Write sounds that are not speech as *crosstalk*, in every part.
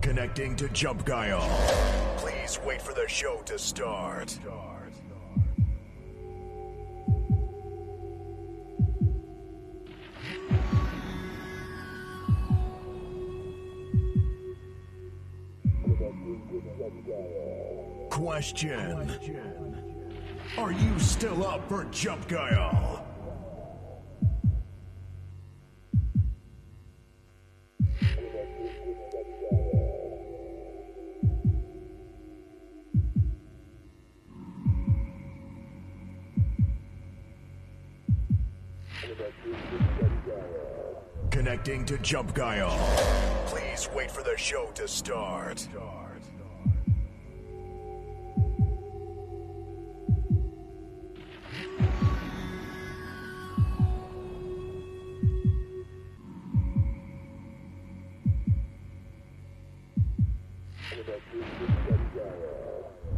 Connecting to Jump Guile. Please wait for the show to start. Question. Are you still up for Jump Guile? Connecting to Jump Guile. Please wait for the show to start.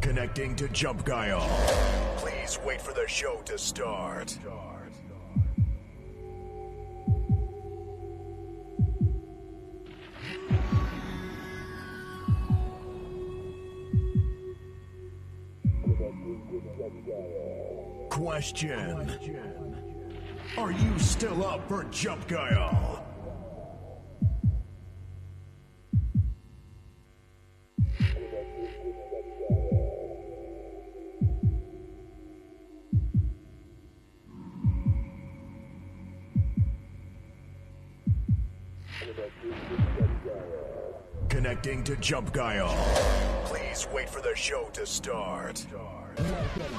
Connecting to Jump Guile. Please wait for the show to start. Still up for Jump Guile? Connecting to Jump Guile. Please wait for the show to start.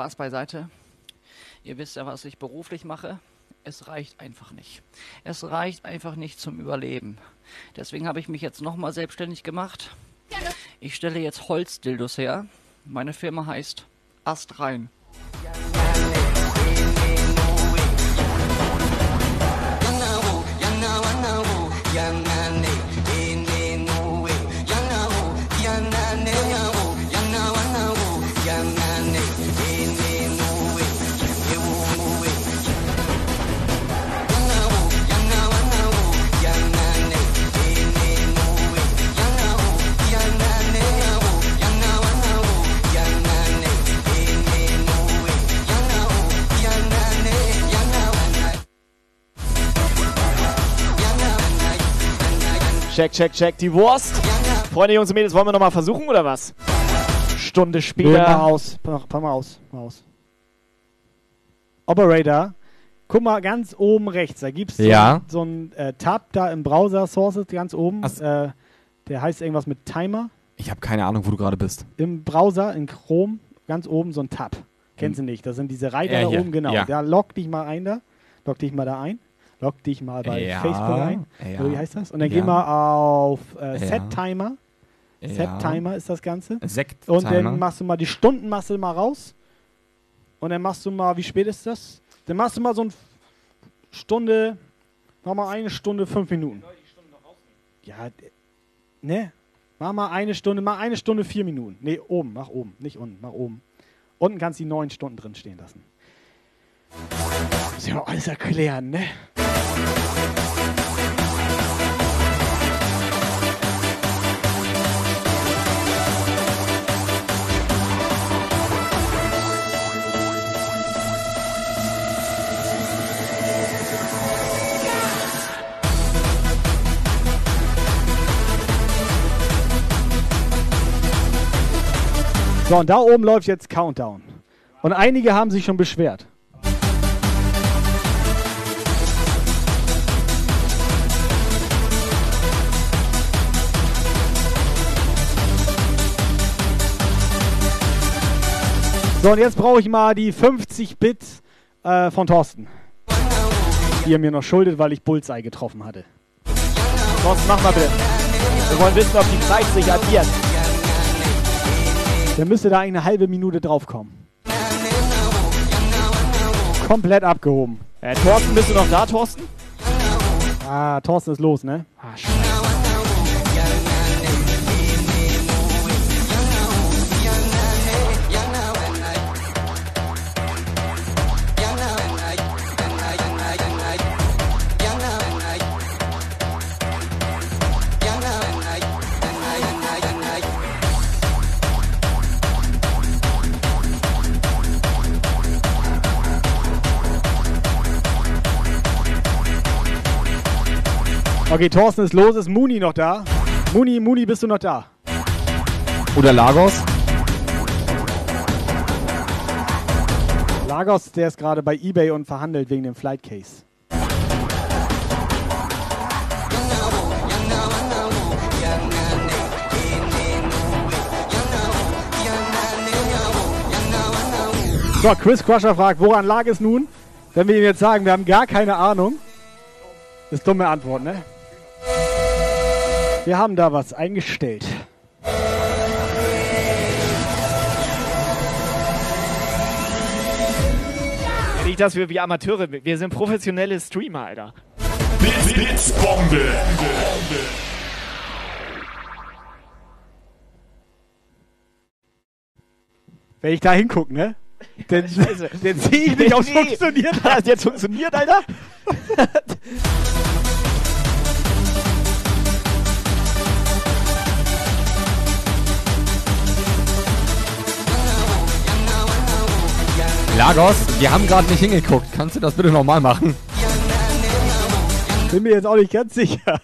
Spaß beiseite. Ihr wisst ja, was ich beruflich mache. Es reicht einfach nicht. Es reicht einfach nicht zum Überleben. Deswegen habe ich mich jetzt nochmal selbstständig gemacht. Ich stelle jetzt Holzdildos her. Meine Firma heißt Astrein. Check, check, check, die Wurst. Freunde, Jungs und Mädels, wollen wir nochmal versuchen oder was? Stunde später. mach aus. Mach, mach mal aus. Mach aus. Operator, guck mal ganz oben rechts. Da gibt es so, Ja. so einen äh, Tab da im Browser Sources ganz oben. Äh, der heißt irgendwas mit Timer. Ich habe keine Ahnung, wo du gerade bist. Im Browser, in Chrome, ganz oben so ein Tab. Kennst du nicht? Das sind diese Reiter Ja, da oben, genau. Ja. Da log dich mal ein da. Log dich mal da ein. Log dich mal bei Ja, Facebook ein. ja. Oder wie heißt das? Und dann Ja. geh mal auf äh. Set Timer. Set Timer ist das Ganze. Sekt Und dann machst du mal die Stunden machst du mal raus. Und dann machst du mal, wie spät ist das? Dann machst du mal so eine Stunde, mach mal eine Stunde, fünf Minuten. Ja, ne? Mach mal eine Stunde, mach eine Stunde, vier Minuten. Ne, oben, mach oben, nicht unten, mach oben. Unten kannst du die neun Stunden drin stehen lassen. Muss ja alles erklären, ne? So, und da oben läuft jetzt Countdown. Und einige haben sich schon beschwert. So, und jetzt brauche ich mal die 50 Bit äh, von Thorsten. Die er mir noch schuldet, weil ich Bullseye getroffen hatte. Thorsten, mach mal bitte. Wir wollen wissen, ob die Zeit sich addiert. Der müsste da eigentlich eine halbe Minute draufkommen. Komplett abgehoben. Äh, Thorsten, bist du noch da, Thorsten? Ah, Thorsten ist los, ne? Ah, Okay, Thorsten ist los. Ist Muni noch da? Muni, Muni, bist du noch da? Oder Lagos? Lagos, der ist gerade bei Ebay und verhandelt wegen dem Flight Case. So, Chris Crusher fragt, woran lag es nun? Wenn wir ihm jetzt sagen, wir haben gar keine Ahnung. Das ist dumme Antwort, ne? Wir haben da was eingestellt. Nicht, dass wir wie Amateure, wir sind professionelle Streamer, Alter. Blitz, Blitzbombe. Wenn ich da hingucke, ne? Dann, dann sehe ich nicht, ob es funktioniert. Hat jetzt funktioniert, Alter? *laughs* Lagos, wir haben gerade nicht hingeguckt. Kannst du das bitte nochmal machen? Bin mir jetzt auch nicht ganz sicher.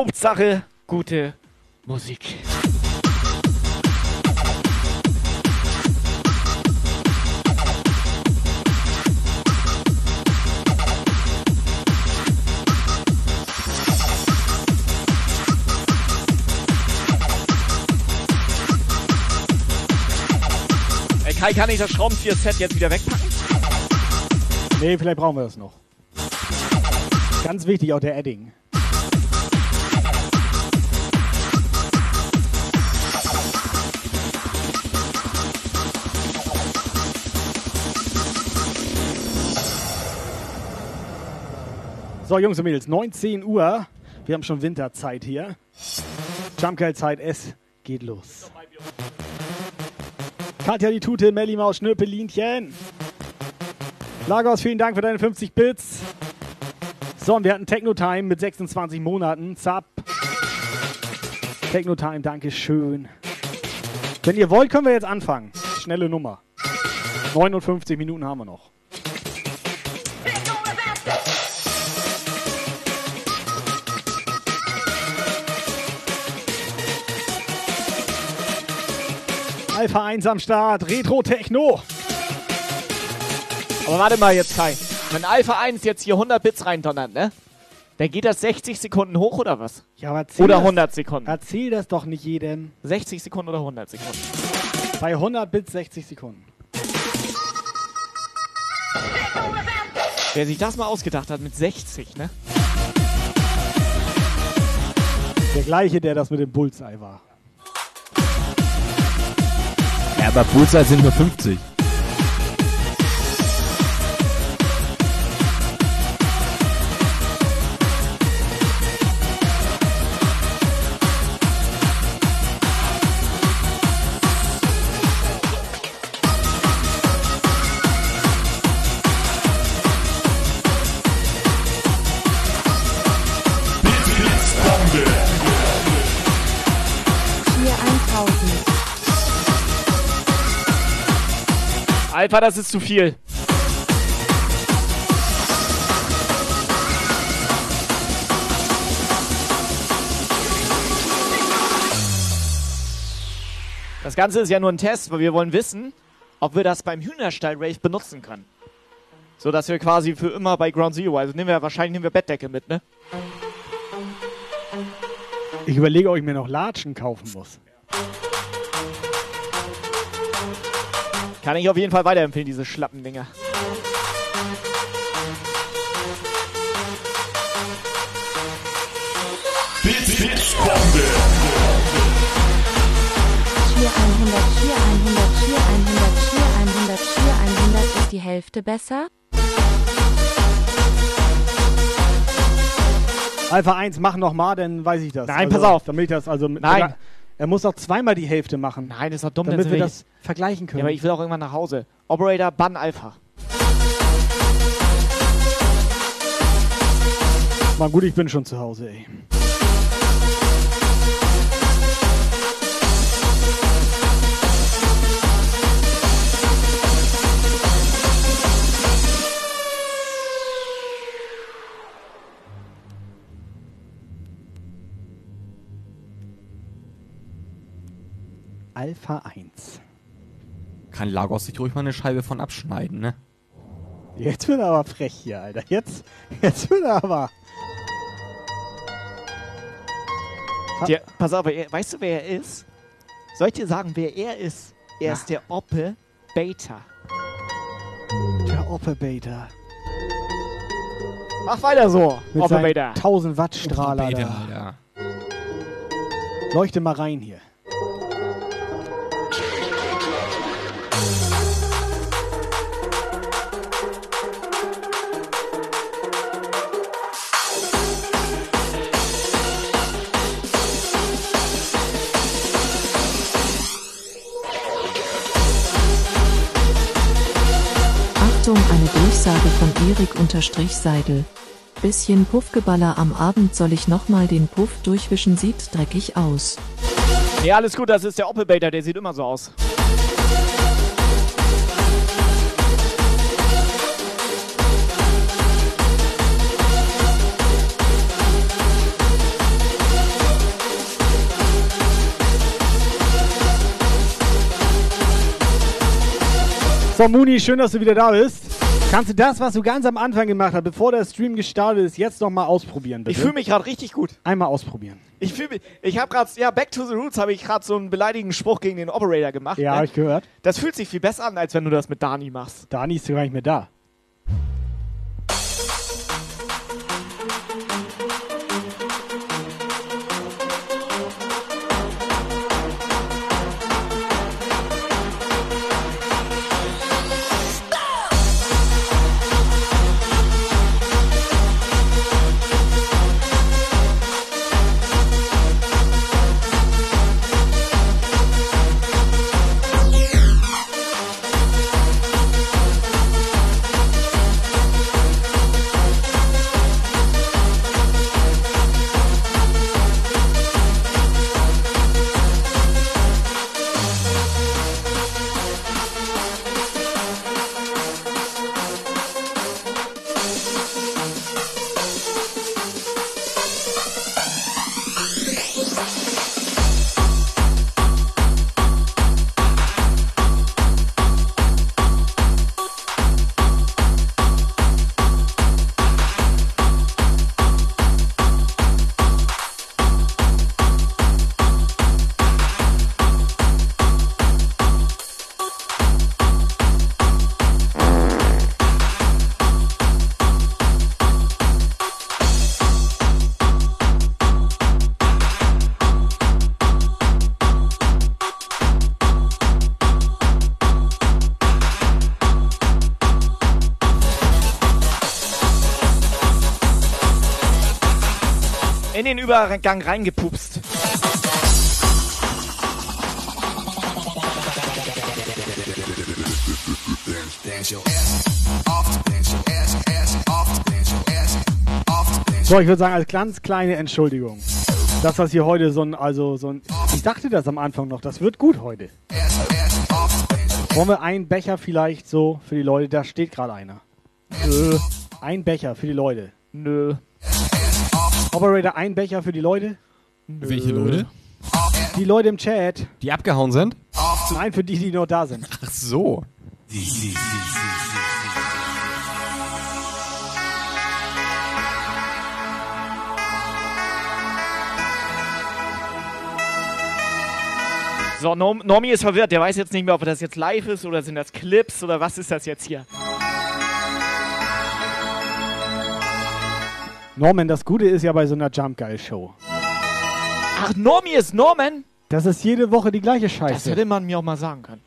Hauptsache gute Musik. Ey, Kai, kann ich das Schraubenzieher-Set jetzt wieder wegpacken? Nee, vielleicht brauchen wir das noch. Ganz wichtig auch der Edding. So, Jungs und Mädels, 19 Uhr. Wir haben schon Winterzeit hier. Jumpgeil-Zeit, es geht los. Katja die Tute, Melli Maus, Schnürpelinchen. Lagos, vielen Dank für deine 50 Bits. So, und wir hatten Techno-Time mit 26 Monaten. Zap. Techno-Time, danke schön. Wenn ihr wollt, können wir jetzt anfangen. Schnelle Nummer. 59 Minuten haben wir noch. Alpha 1 am Start, Retro Techno. Aber warte mal jetzt, Kai. Wenn Alpha 1 jetzt hier 100 Bits reindonnert, ne? Dann geht das 60 Sekunden hoch oder was? Ja, aber erzähl Oder das, 100 Sekunden. Erzähl das doch nicht jedem. 60 Sekunden oder 100 Sekunden? Bei 100 Bits 60 Sekunden. Wer sich das mal ausgedacht hat mit 60, ne? Der gleiche, der das mit dem Bullseye war. Ja, aber Bullseye sind nur 50. Alpha, das ist zu viel. Das Ganze ist ja nur ein Test, weil wir wollen wissen, ob wir das beim Hühnerstall-Rave benutzen können. So dass wir quasi für immer bei Ground Zero, also nehmen wir wahrscheinlich nehmen wir Bettdecke mit, ne? Ich überlege, ob ich mir noch Latschen kaufen muss. Kann ich auf jeden Fall weiterempfehlen, diese Schlappendinger. Blitzbombe. Schier 100, Schier 100, Schier 100, Schier 100, Schier 100 ist die Hälfte besser? Alpha 1, mach noch mal, dann weiß ich das. Nein, also, pass auf. Damit ich das, also mit- Nein. Er muss doch zweimal die Hälfte machen, Nein, das ist doch dumm, damit wir das vergleichen Ja, können. aber ich will auch irgendwann nach Hause. Operator, Bann Alpha. Mal gut, ich bin schon zu Hause, ey. Alpha 1. Kann Lagos sich ruhig mal eine Scheibe von abschneiden, ne? Jetzt wird er aber frech hier, Alter. Jetzt, jetzt wird er aber. Der, pass auf, weißt du, wer er ist? Soll ich dir sagen, wer er ist? Er Na. ist der Oppe Beta. Der Operator. Mach weiter so, Mit Oppe Beta. 1000 Watt Strahler. Beta, da. Alter. Leuchte mal rein hier. Achtung, eine Durchsage von Erik-Seidel. Bisschen Puffgeballer am Abend soll ich nochmal den Puff durchwischen, sieht dreckig aus. Ja, alles gut, das ist der Oppe Beta, der sieht immer so aus. So, Muni, schön, dass du wieder da bist. Kannst du das, was du ganz am Anfang gemacht hast, bevor der Stream gestartet ist, jetzt noch mal ausprobieren, bitte? Ich fühle mich gerade richtig gut. Einmal ausprobieren. Ich fühle mich, ich habe gerade, ja, Back to the Roots habe ich gerade so einen beleidigenden Spruch gegen den Operator gemacht. Ja, hab ne? ich gehört. Das fühlt sich viel besser an, als wenn du das mit Dani machst. Dani ist gar nicht mehr da. Den Übergang reingepupst. So, ich würde sagen, als ganz kleine Entschuldigung. Das, was hier heute so ein, also so ein, ich dachte das am Anfang noch, das wird gut heute. Wollen wir einen Becher vielleicht so für die Leute? Da steht gerade einer. Nö. Ein Becher für die Leute. Nö. Operator, ein Becher für die Leute? Welche Leute? Die Leute im Chat. Die abgehauen sind? Nein, für die, die noch da sind. Ach so. So, Norm Normi ist verwirrt. Der weiß jetzt nicht mehr, ob das jetzt live ist oder sind das Clips oder was ist das jetzt hier? Norman, das Gute ist ja bei so einer Jump Guy Show. Ach, Normi ist Norman? Das ist jede Woche die gleiche Das Scheiße. hätte man mir auch mal sagen können.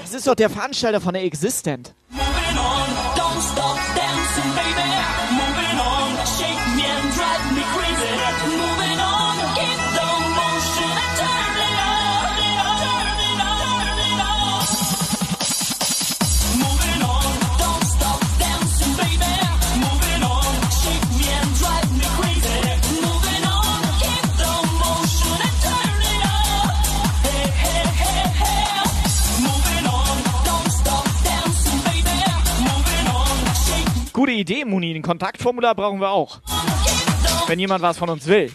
Das ist doch der Veranstalter von der Existent. Moving on, don't stop Gute Idee, Muni. Ein Kontaktformular brauchen wir auch. Wenn jemand was von uns will.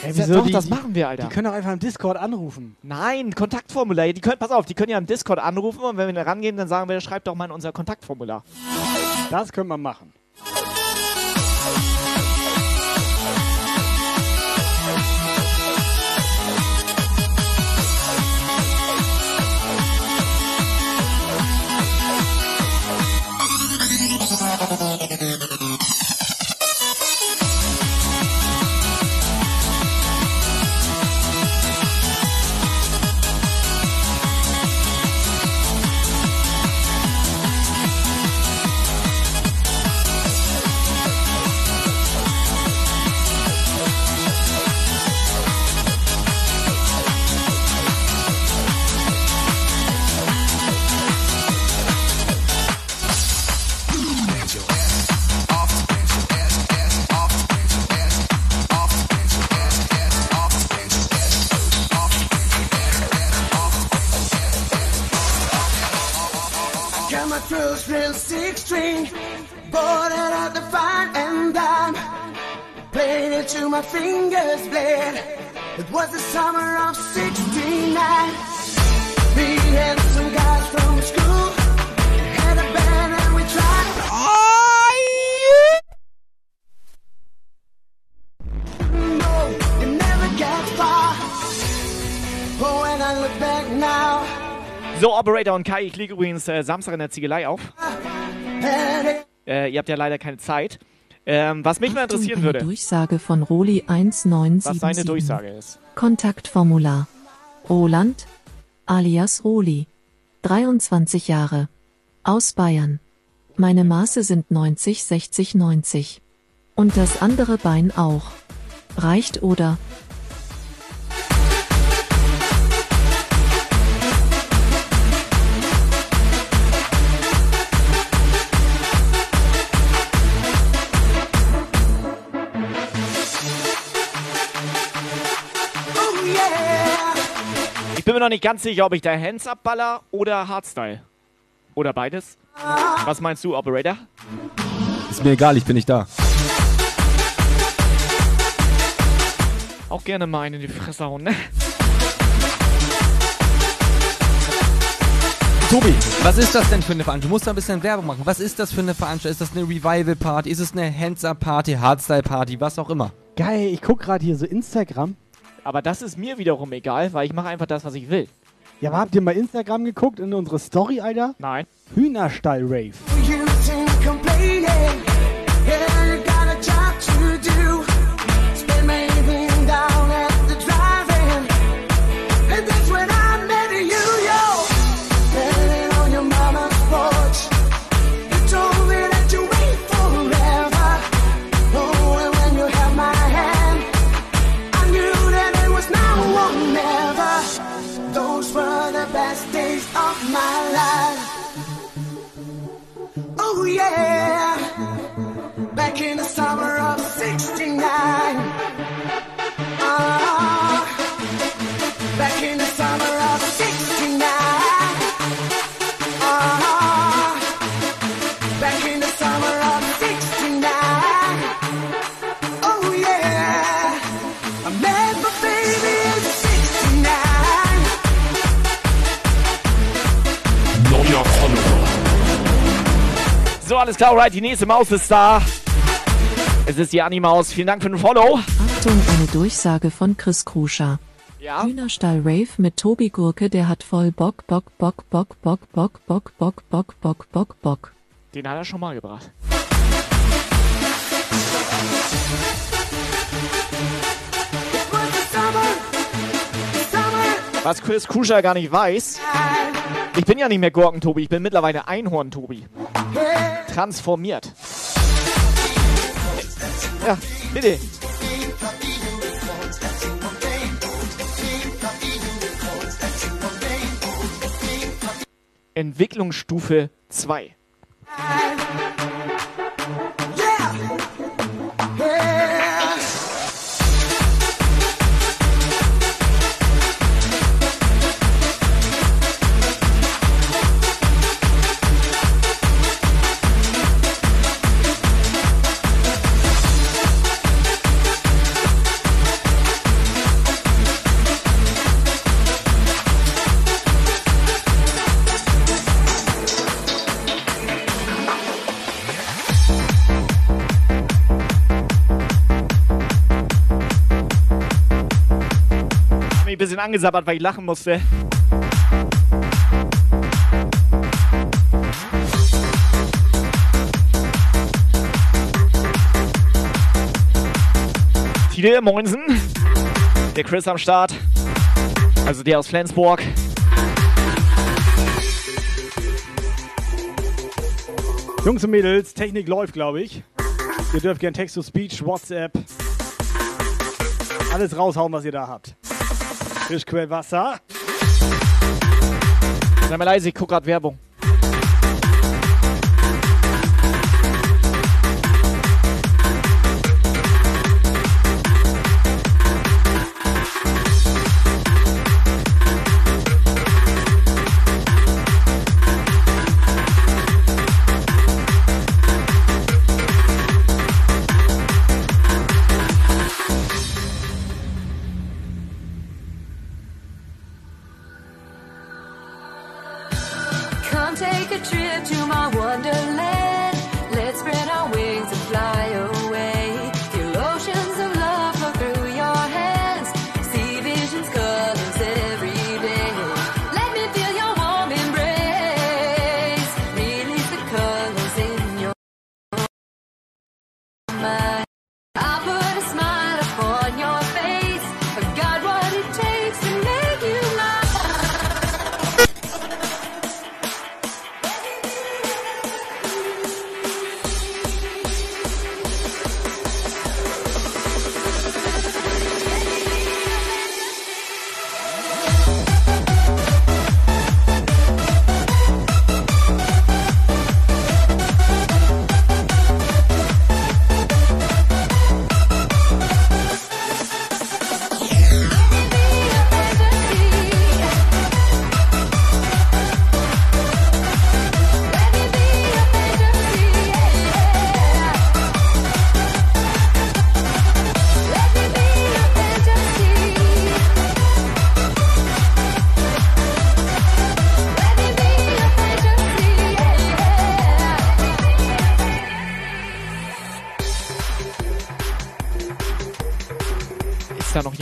Hey, Ja, doch, das machen wir, Alter. Die können doch einfach im Discord anrufen. Nein, Kontaktformular. Die können, pass auf, die können ja im Discord anrufen und wenn wir da rangehen, dann sagen wir, schreibt doch mal in unser Kontaktformular. Das können wir machen. To my fingers bled. It was the summer of 69. Me and some guys from school had a band and we tried. No, it never gets far. But when I look back now, So, Operator und Kai, ich lege übrigens äh, Samstag in der Ziegelei auf. Äh, ihr habt ja leider keine Zeit. Ähm, was mich mal Achtung, interessieren eine würde, Durchsage von Roli was seine 1977. Durchsage ist. Kontaktformular. Roland, alias Roli. 23 Jahre. Aus Bayern. Meine Maße sind 90, 60, 90. Und das andere Bein auch. Reicht oder? Ich bin mir noch nicht ganz sicher, ob ich da Hands Up baller oder Hardstyle. Oder beides. Was meinst du, Operator? Ist mir egal, ich bin nicht da. Auch gerne mal einen in die Fresse hauen, ne? Tobi, was ist das denn für eine Veranstaltung? Du musst da ein bisschen Werbung machen. Was ist das für eine Veranstaltung? Ist das eine Revival-Party? Ist es eine Hands-Up-Party, Hardstyle-Party, was auch immer? Geil, ich guck gerade hier so Instagram. Aber das ist mir wiederum egal, weil ich mache einfach das, was ich will. Ja, aber habt ihr mal Instagram geguckt in unsere Story, Alter? Nein. Hühnerstall-Rave. Alles klar, alright, die nächste Maus ist da. Es ist die Animaus. Vielen Dank für den Follow. Achtung, eine Durchsage von Chris Kruscher. Ja. Hühnerstall Rave mit Tobi Gurke, der hat voll Bock, Bock, Bock, Bock, Bock, Bock, Bock, Bock, Bock, Bock, Bock, Bock. Den hat er schon mal gebracht. Was Chris Kuscher gar nicht weiß, ich bin ja nicht mehr Gurken-Tobi, ich bin mittlerweile Einhorn-Tobi. Transformiert. Ja, bitte. Entwicklungsstufe 2. bisschen angesabbert, weil ich lachen musste. Tide Moinsen. Der Chris am Start. Also der aus Flensburg. Jungs und Mädels, Technik läuft, glaube ich. Ihr dürft gern Text-to-Speech, WhatsApp, alles raushauen, was ihr da habt. Frischquellwasser. Sei mal leise, ich guck grad Werbung.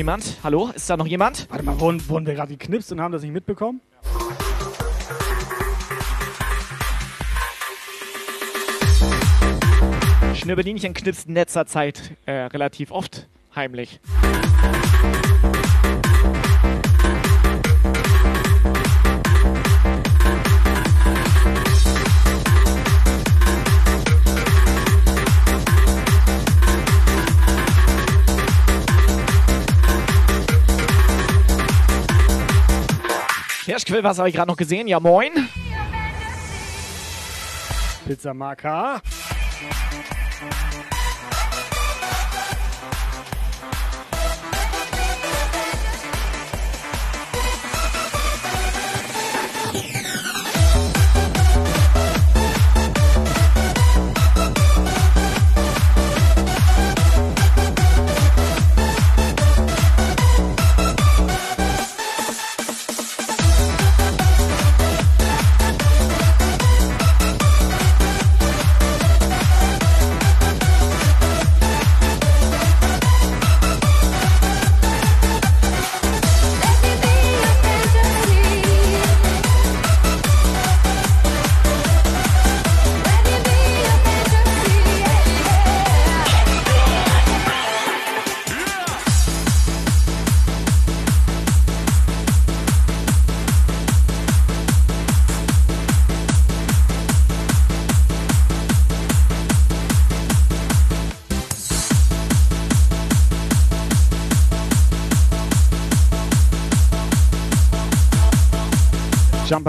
Jemand? Hallo? Ist da noch jemand? Warte mal, wurden, wurden wir gerade geknipst und haben das nicht mitbekommen? Schnürbedinchen knipst in letzter Zeit äh, relativ oft heimlich. Hirschquill, was habe ich gerade noch gesehen? Ja, moin. Pizzamarker. Jumper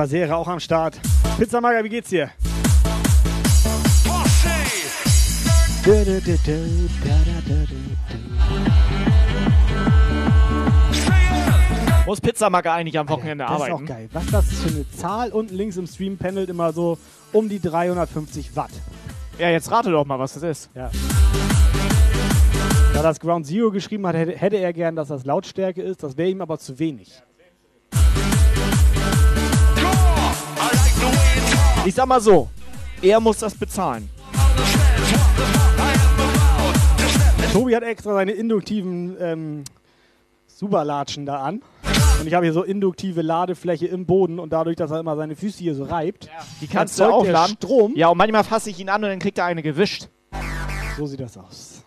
Serie auch am Start. Pizzamarker, wie geht's dir? Muss Pizzamacker eigentlich am Wochenende Das ist arbeiten? auch geil. Was das für eine Zahl? Unten links im Stream pendelt immer so um die 350 Watt. Ja, jetzt rate doch mal, was das ist. Ja. Da das Ground Zero geschrieben hat, hätte, hätte er gern, dass das Lautstärke ist. Das wäre ihm aber zu wenig. Ich sag mal so, er muss das bezahlen. Tobi hat extra seine induktiven ähm, Superlatschen da an. Und ich habe hier so induktive Ladefläche im Boden und dadurch, dass er immer seine Füße hier so reibt, Die kannst du erzeugt auch der laden. Strom. Ja, und manchmal fasse ich ihn an und dann kriegt er eine gewischt. So sieht das aus.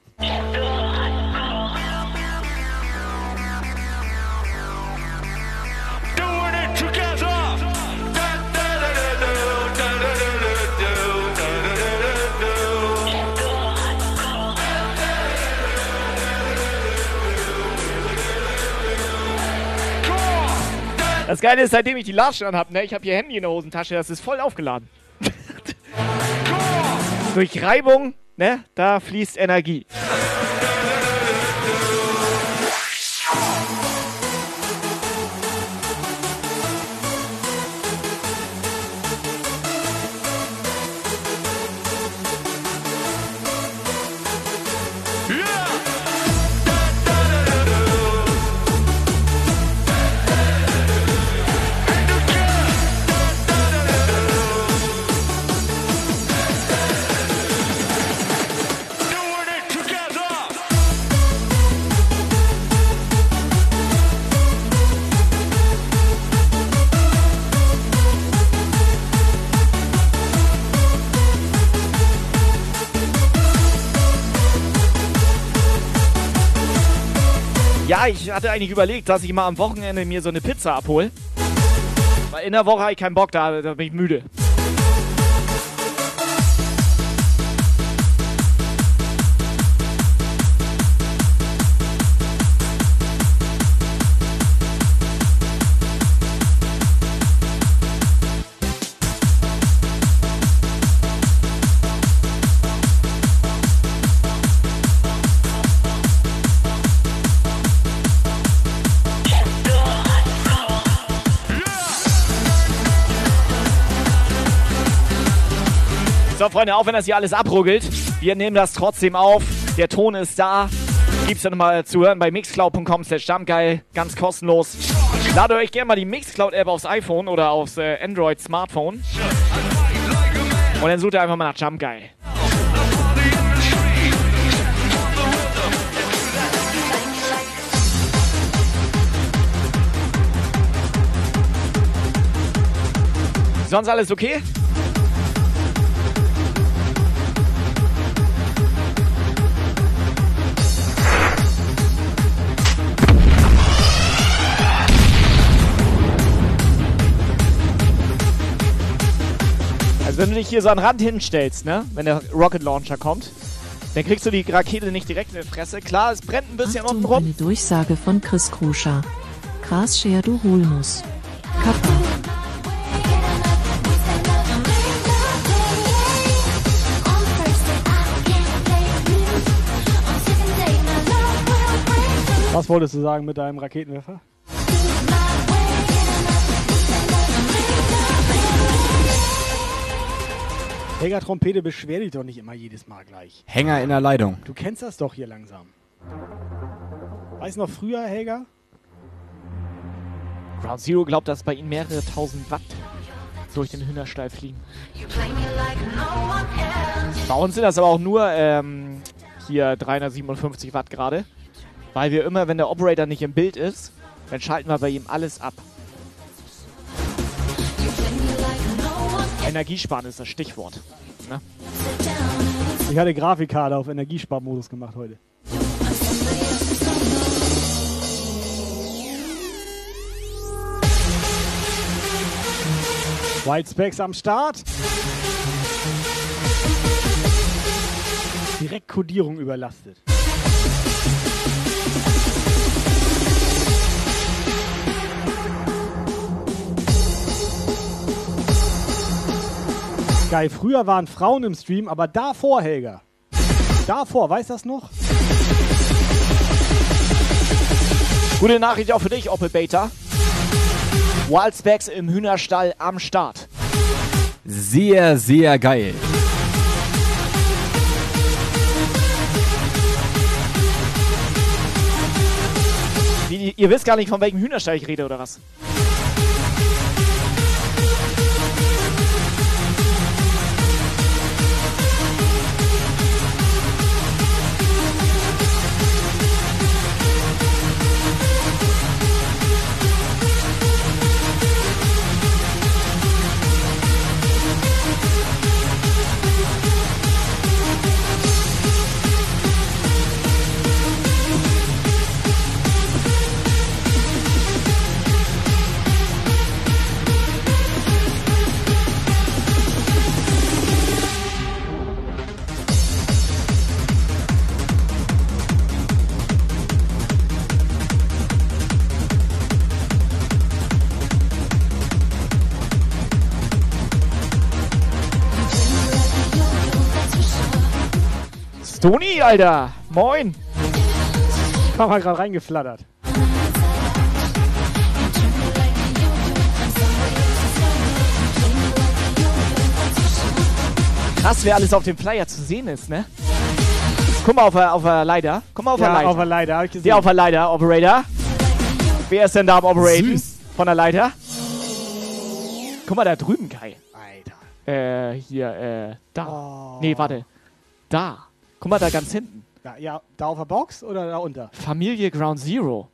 Das Geile ist, seitdem ich die Latschen anhab, ne, ich habe hier Handy in der Hosentasche, das ist voll aufgeladen. *laughs* Durch Reibung, ne, da fließt Energie. Ja, ich hatte eigentlich überlegt, dass ich mal am Wochenende mir so eine Pizza abhole. Weil in der Woche habe ich keinen Bock, da, da bin ich müde. So, Freunde, auch wenn das hier alles abruggelt, wir nehmen das trotzdem auf. Der Ton ist da. Gibt's dann mal zu hören bei mixcloud.com slash jumpgeil. Ganz kostenlos. Ladet euch gerne mal die Mixcloud-App aufs iPhone oder aufs äh, Android-Smartphone. Und dann sucht ihr einfach mal nach Jumpgeil. Sonst alles okay? wenn du dich hier so an den Rand hinstellst, ne? Wenn der Rocket Launcher kommt, dann kriegst du die Rakete nicht direkt in die Fresse. Klar, es brennt ein bisschen unten rum. Eine Durchsage von Chris Kruscher. Gras scher du Holmus. Was wolltest du sagen mit deinem Raketenwerfer? Helga Trompete, beschwer dich doch nicht immer jedes Mal gleich. Hänger in der Leitung. Du kennst das doch hier langsam. Weißt noch früher, Helga? Ground Zero glaubt, dass bei ihm mehrere tausend Watt durch den Hühnerstall fliegen. Bei uns sind das aber auch nur ähm, hier 357 Watt gerade. Weil wir immer, wenn der Operator nicht im Bild ist, dann schalten wir bei ihm alles ab. Energiesparen ist das Stichwort. Ne? Ich hatte Grafikkarte auf Energiesparmodus gemacht heute. White Specs am Start. Direkt Codierung überlastet. Geil, früher waren Frauen im Stream, aber davor, Helga. Davor, weißt du das noch? Gute Nachricht auch für dich, Opel Beta. Wildspecs im Hühnerstall am Start. Sehr, sehr geil. Wie, ihr wisst gar nicht, von welchem Hühnerstall ich rede, oder was? Stoni, Alter! Moin! Kam mal gerade reingeflattert. Krass, wer alles auf dem Flyer zu sehen ist, ne? Guck mal auf der, auf der Leiter. Guck mal auf der Ja, Leiter. auf der Leiter, hab ich gesehen. Der auf der Leiter, Operator. Wer ist denn da am Operaten? Süß. Von der Leiter? Guck mal da drüben, Kai. Alter. Äh, hier, äh, da. Oh. Nee, warte. Da. Guck mal da ganz hinten. Ja, ja, da auf der Box oder da unter? Familie Ground Zero.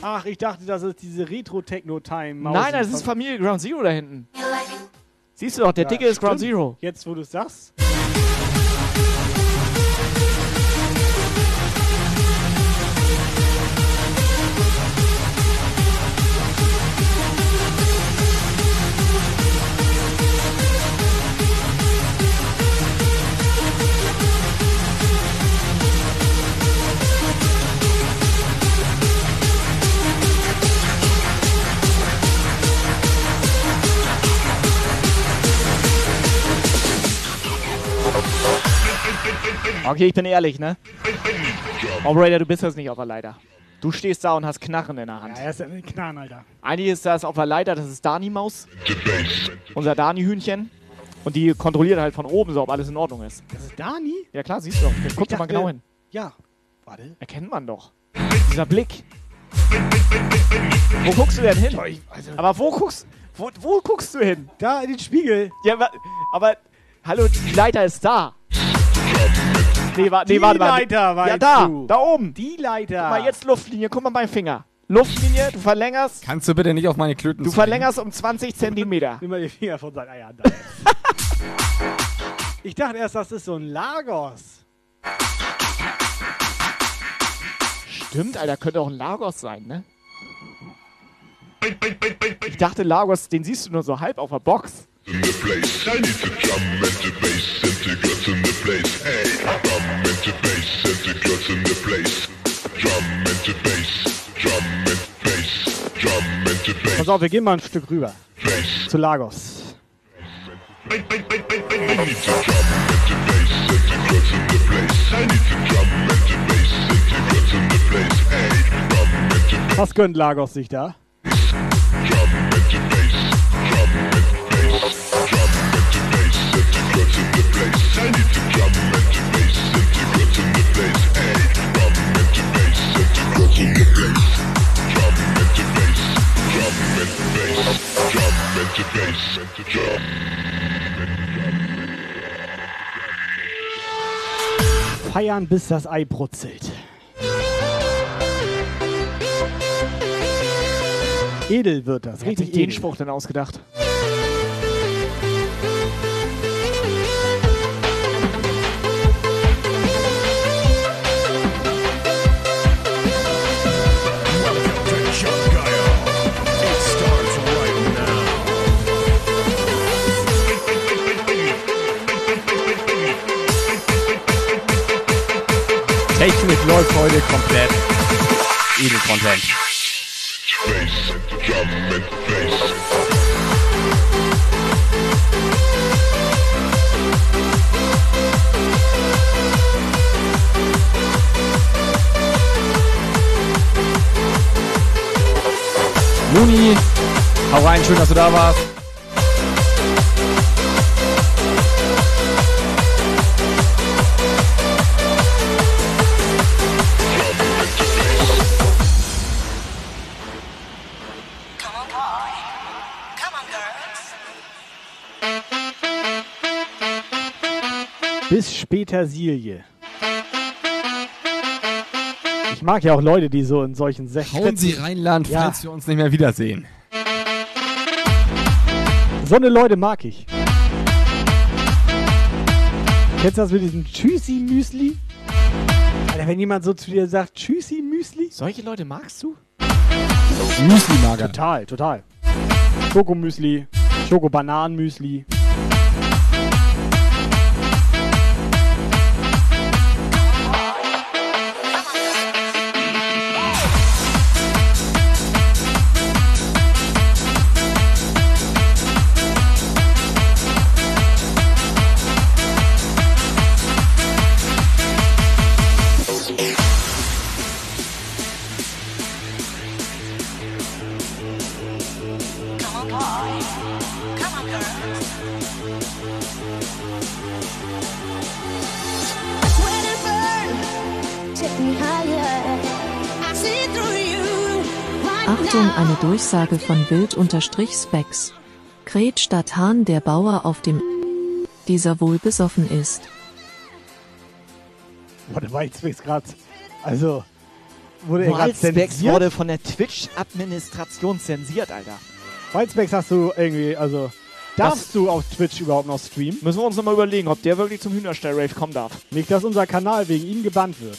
Ach, ich dachte, das ist diese Retro-Techno-Time. Nein, das ist Familie Ground Zero da hinten. Siehst du doch, der Dicke ist Ground. Zero. Jetzt, wo du es sagst. Okay, ich bin ehrlich, ne? Operator, du bist jetzt nicht auf der Leiter. Du stehst da und hast Knarren in der Hand. Ja, er ist ja ein Knarren, Alter. Eigentlich ist das auf der Leiter, das ist Dani Maus. Unser Dani-Hühnchen. Und die kontrolliert halt von oben so, ob alles in Ordnung ist. Das ist Dani? Ja klar, siehst du doch. Guck doch mal genau hin. Ja. Warte. Erkennt man doch. Dieser Blick. Wo guckst du denn hin? also- Aber wo guckst, wo, wo guckst du hin? Da, in den Spiegel. Ja, wa- aber, hallo, die Leiter ist da. Nee, wa nee Die warte mal. Leiter, Ja, weißt da, du. da oben. Die Leiter. Guck mal, jetzt Luftlinie, guck mal meinen Finger. Luftlinie, du verlängerst, Kannst du bitte nicht auf meine Klöten du zeigen? verlängerst um 20 Zentimeter. Nimm mal die Finger von seinen Eiern. Da. ich dachte erst, das ist so ein Lagos. Stimmt, Alter, könnte auch ein Lagos sein, ne? Ich dachte, Lagos, den siehst du nur so halb auf der Box. in the place. I need to drum and to bass and to guts in the place. Hey, drum and to bass to guts in the place. Drum and to bass, drum and bass, drum to bass, Pass auf, wir gehen mal ein Stück rüber. bass. Zu Lagos. I need to drum and to bass and to guts in the place. I need to drum and to bass and to guts in the place. Hey, Was gönnt Lagos sich da? Feiern, bis das Ei brutzelt. Edel wird das, Wer hat sich richtig den edel. Spruch denn ausgedacht? Technik läuft heute komplett. And bass. Muni, hau rein, schön, dass du da warst. Bis Petersilie. Ich mag ja auch Leute, die so in solchen Sächten. Hauen Sie Rheinland, Ja. falls wir uns nicht mehr wiedersehen. So eine Leute mag ich. Kennst du das mit diesem Tschüssi-Müsli? Alter, wenn jemand so zu dir sagt, Tschüssi-Müsli? Solche Leute magst du? Müsli-Mager. Total, total. Schokomüsli, Schoko-Bananen-Müsli. Durchsage von Bild-Specs. Kret statt Hahn der Bauer auf dem dieser wohl besoffen ist. Boah, der war jetzt gerade. Also, wurde er gerade zensiert? wurde von der Twitch-Administration zensiert, Alter. Wildspecs hast du irgendwie, also. Darfst du auf Twitch überhaupt noch streamen? Müssen wir uns nochmal überlegen, ob der wirklich zum Hühnerstall-Rave kommen darf. Nicht, dass unser Kanal wegen ihm gebannt wird.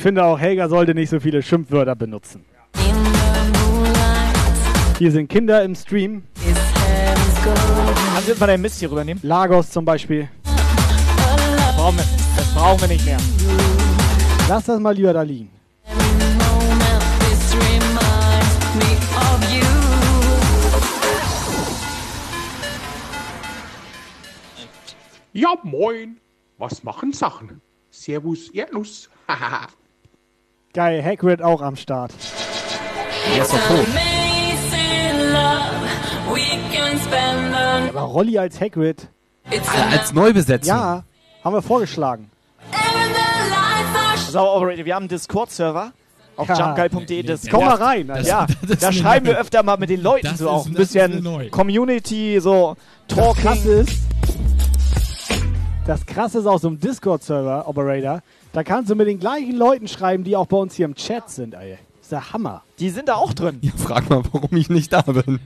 Ich finde auch, Helga sollte nicht so viele Schimpfwörter benutzen. Hier sind Kinder im Stream. Kannst du jetzt mal deinen Mist hier rübernehmen? Lagos zum Beispiel. Das brauchen wir, das brauchen wir nicht mehr. Lass das mal lieber da liegen. Ja, moin. Was machen Sachen? Servus, Erdnuss. Hahaha. *laughs* Geil, Hagrid auch am Start. Der ist doch tot. Aber Rolli als Hagrid. Als Neubesetzung. Ja, haben wir vorgeschlagen. So, Operator, wir haben einen Discord-Server Auf Ja. jumpgeil.de. Das Komm mal rein, Das, ja, Das da schreiben wir öfter mal mit den Leuten Das so ist- auch ein das bisschen. Community, so Das Talking. Krasse ist, das Krasse ist auf so einem Discord-Server, Operator, da kannst du mit den gleichen Leuten schreiben, die auch bei uns hier im Chat sind, ey. Das ist der Hammer. Die sind da auch drin. Ja, frag mal, warum ich nicht da bin.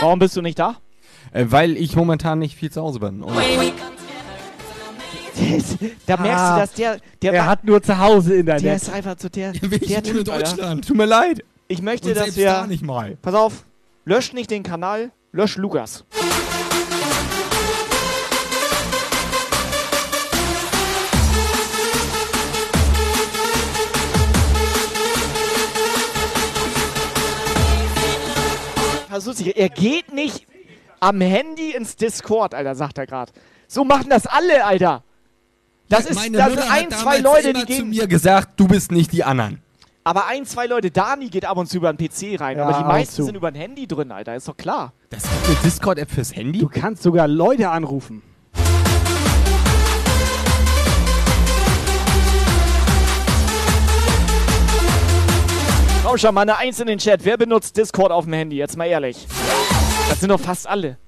Warum bist du nicht da? Äh, weil ich momentan nicht viel zu Hause bin. Und Da merkst Ah, du, dass der, der er hat nur zu Hause Internet. Der ist einfach so der, ich der in Alter. Deutschland. Tut mir leid. Ich möchte, Und dass wir. da nicht mal. Pass auf, lösch nicht den Kanal, lösch Lukas. Versuch's nicht. Er geht nicht am Handy ins Discord, Alter, sagt er gerade. So machen das alle, Alter. Das ist, Meine da Mutter sind ein, hat zwei Leute, immer die zu gehen. mir gesagt, du bist nicht die anderen. Aber ein, zwei Leute, Dani geht ab und zu über den PC rein, Ja, aber die meisten zu. sind über ein Handy drin, Alter, ist doch klar. Das gibt eine Discord-App fürs Handy? Du kannst sogar Leute anrufen. Komm schon mal eine Eins in den Chat. Wer benutzt Discord auf dem Handy? Jetzt mal ehrlich. Das sind doch fast alle.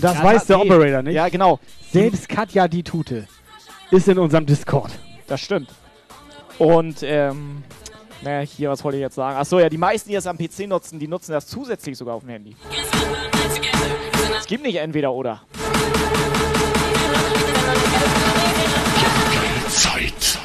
Und das Ja, weiß der nee. Operator nicht. Ja, genau. Selbst Katja die Tute ist in unserem Discord. Das stimmt. Und, ähm, naja, hier, was wollte ich jetzt sagen? Achso, ja, die meisten, die das am PC nutzen, die nutzen das zusätzlich sogar auf dem Handy. Es gibt nicht entweder oder. Zeit.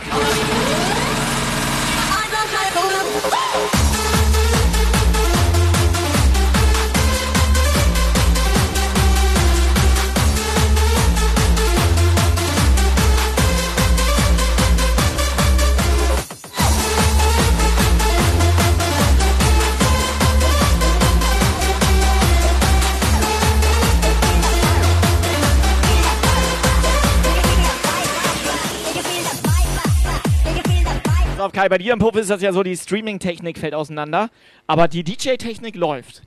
Kai, bei dir im Puff ist das ja so, die Streaming-Technik fällt auseinander, aber die DJ-Technik läuft.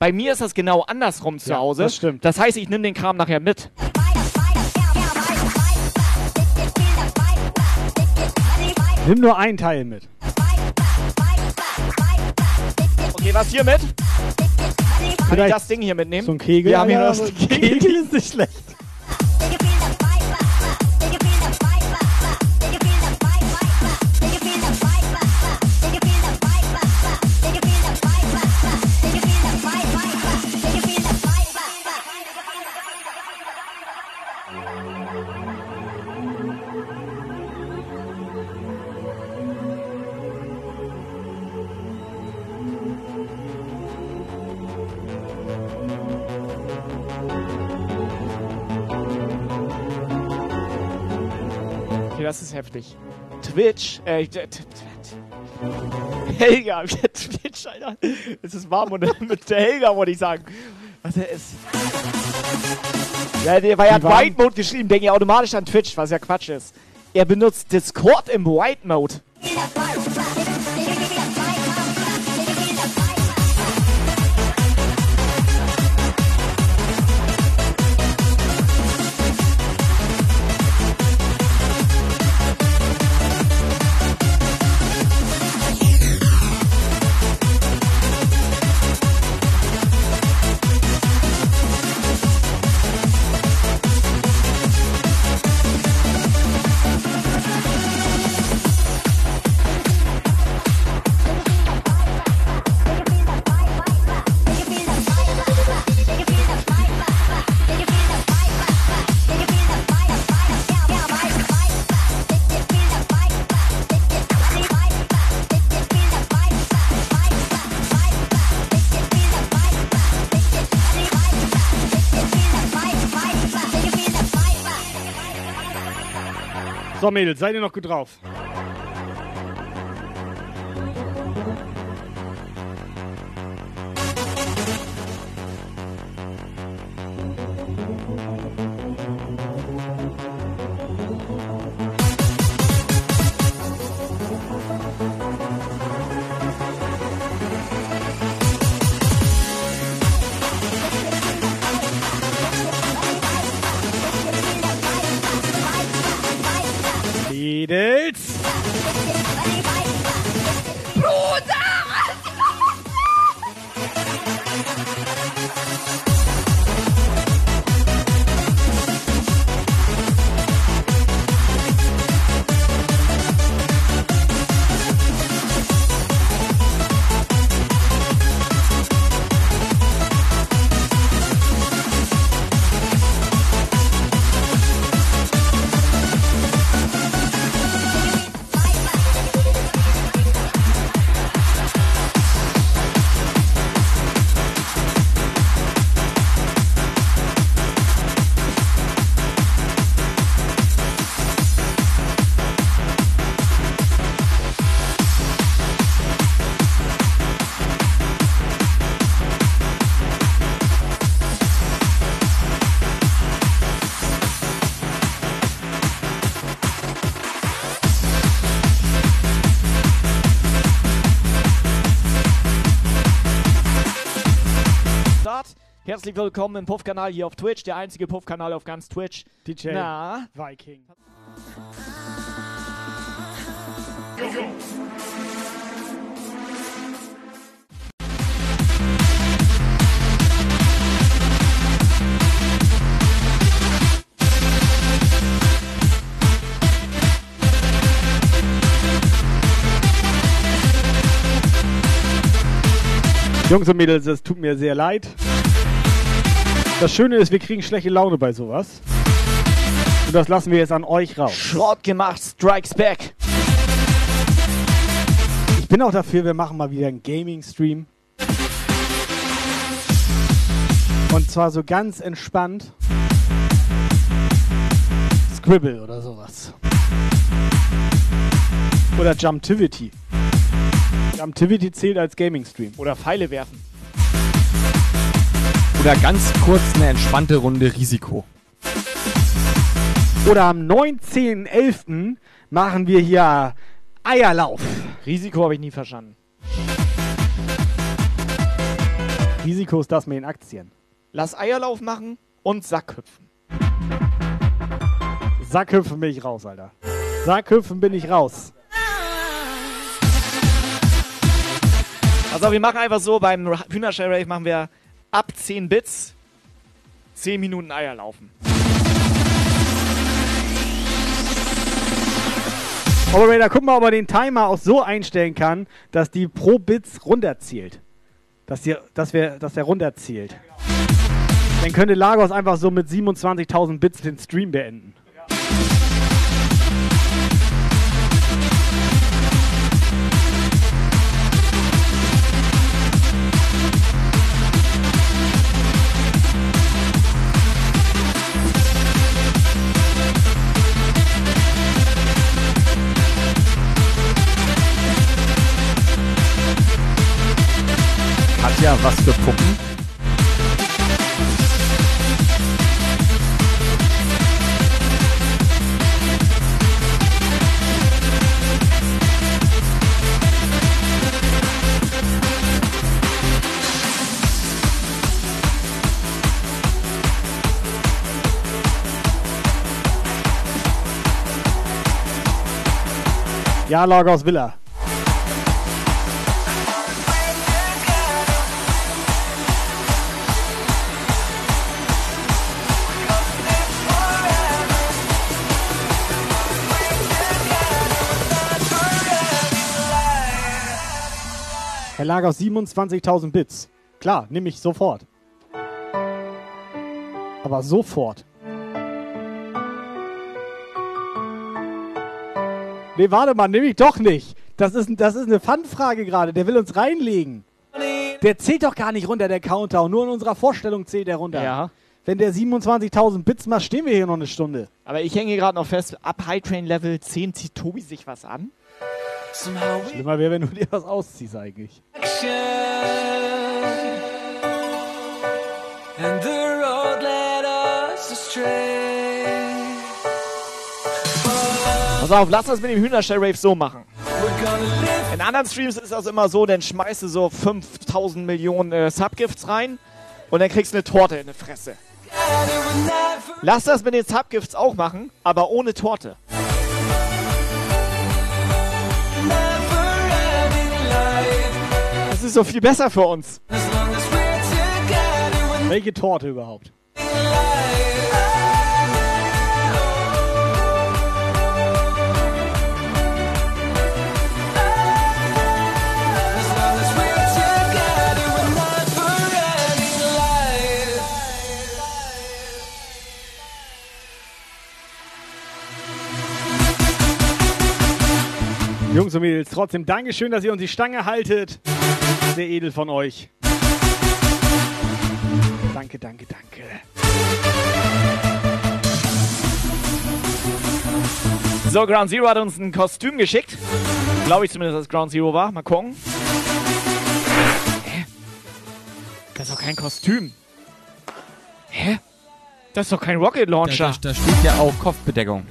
Bei mir ist das genau andersrum zu Ja, Hause. das stimmt. Das heißt, ich nehme den Kram nachher mit. Nimm nur einen Teil mit. Okay, was hier mit? Kann ich das Ding hier mitnehmen? So ein Kegel. Wir haben hier ja, das. Kegel *laughs* ist nicht schlecht. Ist heftig. Twitch, äh, Helga, *laughs* Twitch, Alter. Es ist warm und *laughs* mit der Helga, wollte ich sagen. Was er ist. Ja, der, weil er hat Die waren- White Mode geschrieben, denke ich automatisch an Twitch, was ja Quatsch ist. Er benutzt Discord im White Mode. So, Mädels, seid ihr noch gut drauf? Herzlich willkommen im Puff-Kanal hier auf Twitch, der einzige Puff-Kanal auf ganz Twitch. DJ Na, Viking. Jungs und Mädels, es tut mir sehr leid. Das Schöne ist, wir kriegen schlechte Laune bei sowas. Und das lassen wir jetzt an euch raus. Schrott gemacht, Strikes Back. Ich bin auch dafür, wir machen mal wieder einen Gaming-Stream. Und zwar so ganz entspannt. Scribble oder sowas. Oder Jumptivity. Jumptivity zählt als Gaming-Stream. Oder Pfeile werfen. Oder ganz kurz eine entspannte Runde Risiko. Oder am 19.11. machen wir hier Eierlauf. Risiko habe ich nie verstanden. Risiko ist das mit den Aktien. Lass Eierlauf machen und Sackhüpfen. Sackhüpfen bin ich raus, Alter. Sackhüpfen bin ich raus. Also wir machen einfach so, beim Hühnershell-Rave machen wir ab 10 Bits 10 Minuten Eier laufen. Operator, guck mal, ob er den Timer auch so einstellen kann, dass die pro Bits runterzählt. Dass, die, dass, wir, dass der runterzählt. Dann könnte Lagos einfach so mit 27.000 Bits den Stream beenden. Katja, was für Puppen? Ja, Lagos Villa. Herr Lagos, 27.000 Bits. Klar, nehme ich sofort. Aber sofort. Nee, warte mal, nehme ich doch nicht. Das ist, das ist eine Fun-Frage gerade. Der will uns reinlegen. Der zählt doch gar nicht runter, der Countdown. Nur in unserer Vorstellung zählt er runter. Ja. Wenn der 27.000 Bits macht, stehen wir hier noch eine Stunde. Aber ich hänge gerade noch fest, ab High Train Level 10 zieht Tobi sich was an. Schlimmer wäre, wenn du dir was ausziehst eigentlich. And the road led us astray. Pass auf, lass das mit dem Hühnerstell-Rave so machen. In anderen Streams ist das immer so, dann schmeißt du so 5000 Millionen äh, Subgifts rein und dann kriegst du eine Torte in die Fresse. Lass das mit den Subgifts auch machen, aber ohne Torte. Das ist so viel besser für uns. Welche Torte überhaupt? Jungs und Mädels, trotzdem Dankeschön, dass ihr uns die Stange haltet. Sehr edel von euch. Danke, danke, danke. So, Ground Zero hat uns ein Kostüm geschickt. Glaube ich zumindest, dass Ground Zero war. Mal gucken. Hä? Das ist doch kein Kostüm. Hä? Das ist doch kein Rocket Launcher. Da, da, da steht ja auch Kopfbedeckung.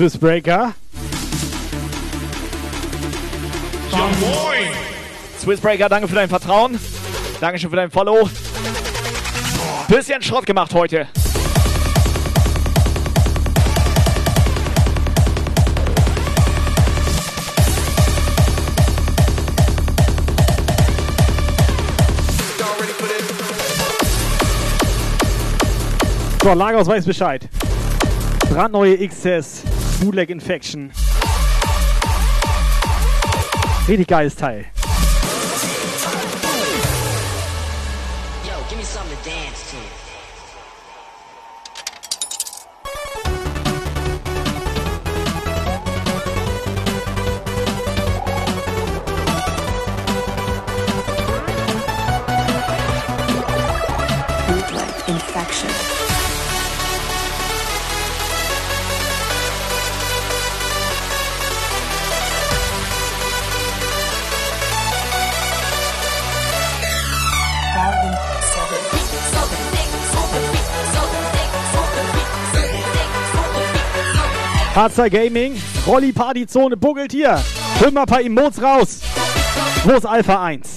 Swissbreaker. Ja moin! Swissbreaker, danke für dein Vertrauen. Dankeschön für dein Follow. Bisschen Schrott gemacht heute. So, Lagos weiß Bescheid. Brandneue XS Bootleg Infection. Richtig geiles Teil. Hardstyle Gaming, Rolli Partyzone buggelt hier. Hol mal ein paar Emotes raus. Wo ist Alpha 1?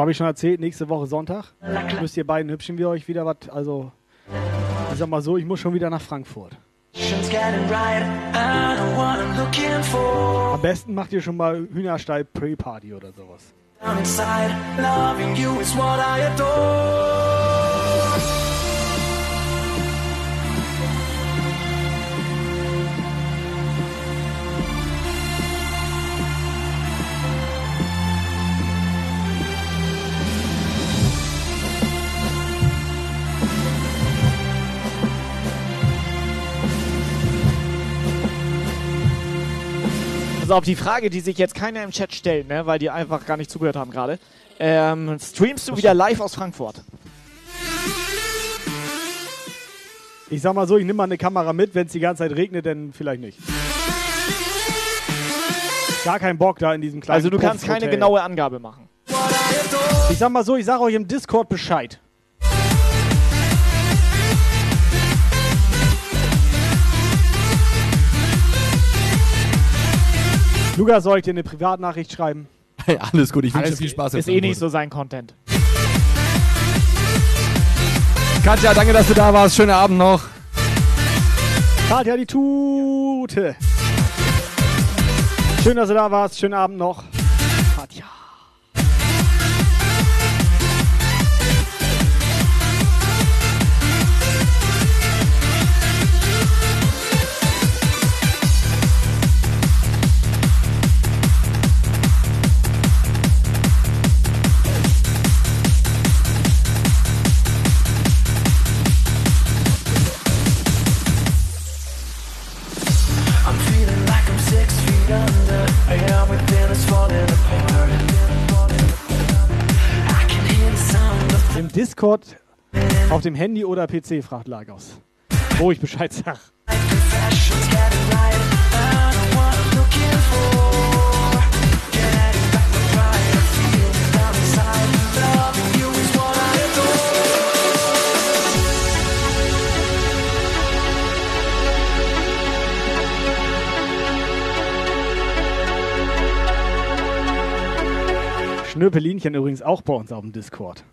Habe ich schon erzählt, nächste Woche Sonntag. Müsst ihr beiden Hübschen wie euch wieder was, also ich sag mal so, ich muss schon wieder nach Frankfurt. Am besten macht ihr schon mal Hühnerstall Pre-Party oder sowas. Also auf die Frage, die sich jetzt keiner im Chat stellt, ne, weil die einfach gar nicht zugehört haben gerade. Ähm, streamst du wieder live aus Frankfurt? Ich sag mal so, ich nehme mal eine Kamera mit, wenn es die ganze Zeit regnet, dann vielleicht nicht. Gar keinen Bock da in diesem kleinen Also du kannst keine genaue Angabe machen. Ich sag mal so, ich sag euch im Discord Bescheid. Lukas, soll ich dir eine Privatnachricht schreiben? Hey, *laughs* alles gut, ich wünsche dir viel Spaß. Ist eh nicht so sein Content. Katja, danke, dass du da warst. Schönen Abend noch. Katja, die Tute. Schön, dass du da warst. Schönen Abend noch. Katja. Im Discord auf dem Handy oder PC, fragt Lagos. Wo ich Bescheid sag. confessions Schnöpelinchen übrigens auch bei uns auf dem Discord.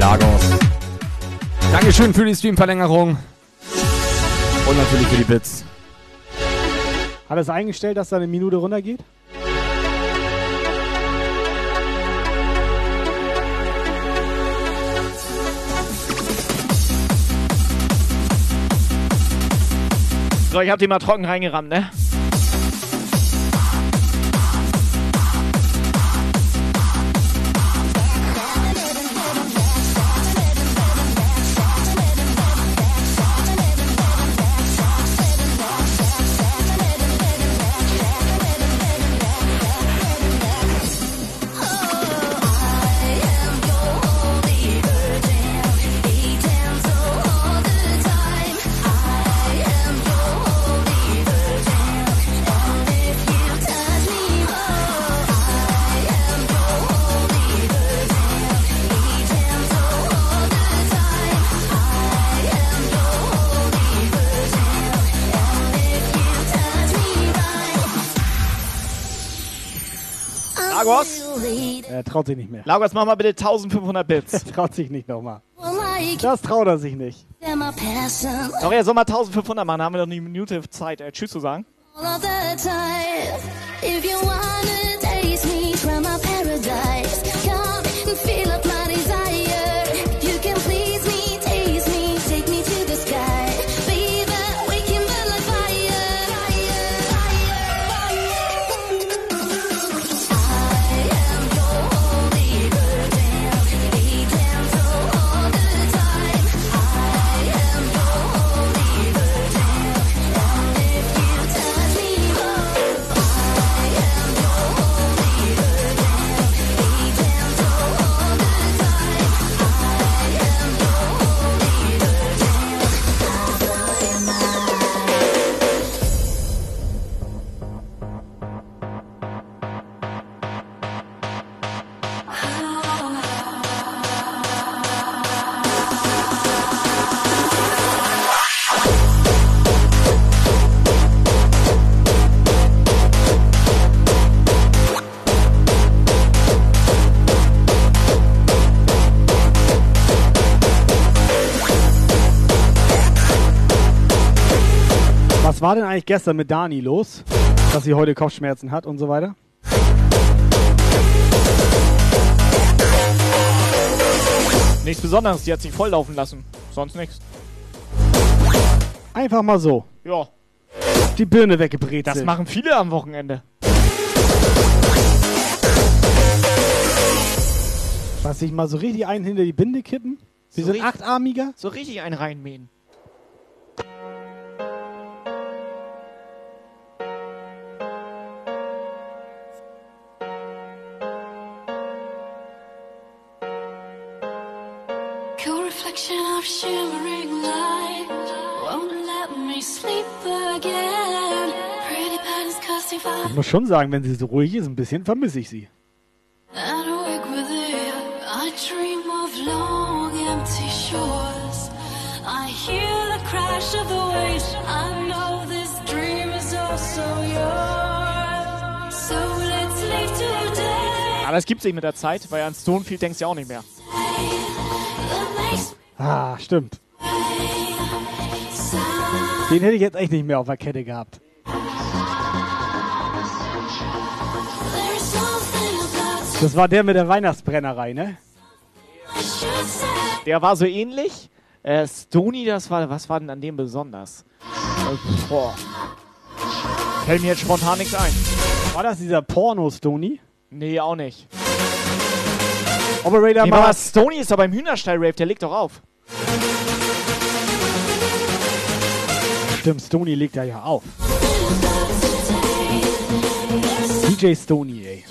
Lagos. Dankeschön für die Streamverlängerung. Und natürlich für die Bits. Hat er es eingestellt, dass da eine Minute runtergeht? So, ich hab die mal trocken reingerammt, ne? Lagos? Er traut sich nicht mehr. Lagos, mach mal bitte 1500 Bits. Er *laughs* traut sich nicht nochmal. Das traut er sich nicht. Doch, er soll mal 1500 machen, da haben wir noch eine Minute Zeit, äh, Tschüss zu sagen. all of the time. If you wanna Was war denn eigentlich gestern mit Dani los? Dass sie heute Kopfschmerzen hat und so weiter? Nichts Besonderes, die hat sich volllaufen lassen. Sonst nichts. Einfach mal so. Ja. Die Birne weggebrezelt. Das machen viele am Wochenende. Was sich mal so richtig einen hinter die Binde kippen? Wie so ein Achtarmiger? So richtig einen reinmähen. Ich muss schon sagen, wenn sie so ruhig ist, ein bisschen vermisse ich sie. Aber es gibt sich mit der Zeit, weil an Stonefield denkst du ja auch nicht mehr. Ah, stimmt. Den hätte ich jetzt echt nicht mehr auf der Kette gehabt. Das war der mit der Weihnachtsbrennerei, ne? Der war so ähnlich. Äh, Stony, das war, was war denn an dem besonders? Äh, boah. Fällt mir jetzt spontan nichts ein. War das dieser Porno-Stony? Nee, auch nicht. Operator Nee, aber Stony ist doch beim Hühnerstall-Rave, der legt doch auf. Stimmt, Stony legt da ja auf. DJ Stony, ey.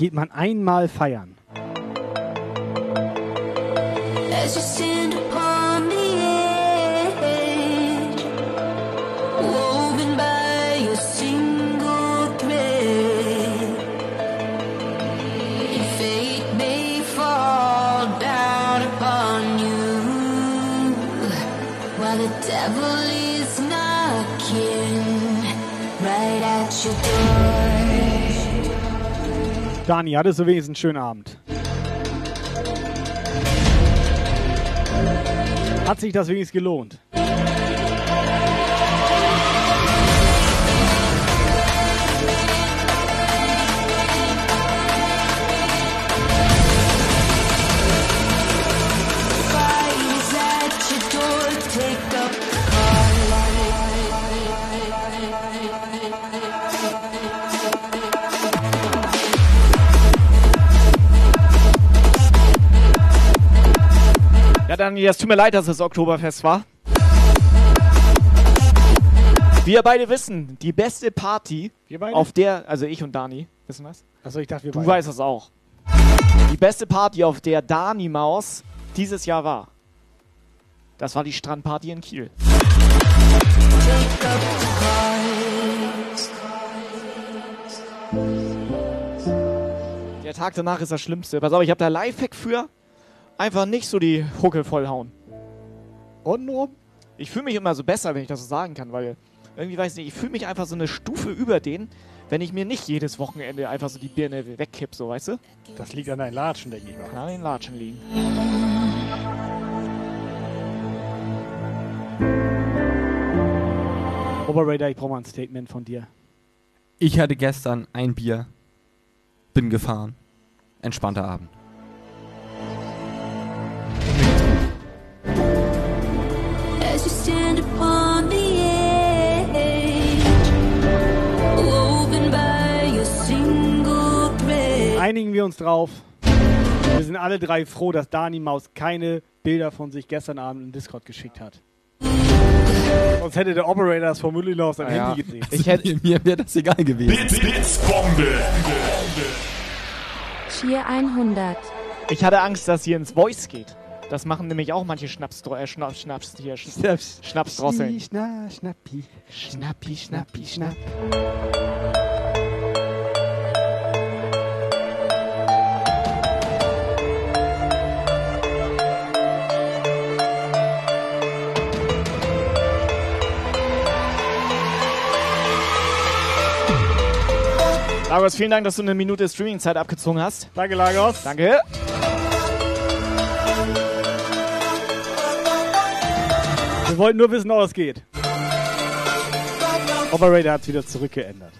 Geht man einmal feiern. As you stand Dani, hattest du wenigstens einen schönen Abend? Hat sich das wenigstens gelohnt? Ja, dann, es tut mir leid, dass es Oktoberfest war. Wir beide wissen, die beste Party, auf der, also ich und Dani, wissen was? Achso, ich dachte, wir Du beide. weißt es auch. Die beste Party, auf der Dani Maus dieses Jahr war. Das war die Strandparty in Kiel. Der Tag danach ist das Schlimmste. Pass auf, ich habe da Lifehack für. Einfach nicht so die Hucke vollhauen. Untenrum? Ich fühle mich immer so besser, wenn ich das so sagen kann, weil irgendwie weiß ich nicht, ich fühle mich einfach so eine Stufe über den, wenn ich mir nicht jedes Wochenende einfach so die Birne wegkipp, so weißt du? Das liegt an deinen Latschen, denke ich mal. Kann an den Latschen liegen. Operator, ich brauche mal ein Statement von dir. Ich hatte gestern ein Bier, bin gefahren. Entspannter Abend. Einigen wir uns drauf. Wir sind alle drei froh, dass Dani Maus keine Bilder von sich gestern Abend in Discord geschickt hat. Sonst hätte der Operator das vom Mülli auf sein Ja. Handy gesehen. Ich hätte, mir wäre das egal gewesen. Bits, Bits, Bombe. Cheer 100. Ich hatte Angst, dass hier ins Voice geht. Das machen nämlich auch manche Schnaps, äh, Schnaps, Schnaps, hier, Schnaps, Schnapsdrosseln. Schna, schnappi. Schnappi, schnappi, schnapp. Lagos, vielen Dank, dass du eine Minute Streamingzeit abgezogen hast. Danke, Lagos. Danke. Wollten nur wissen, ob es geht. Operator hat es wieder zurückgeändert.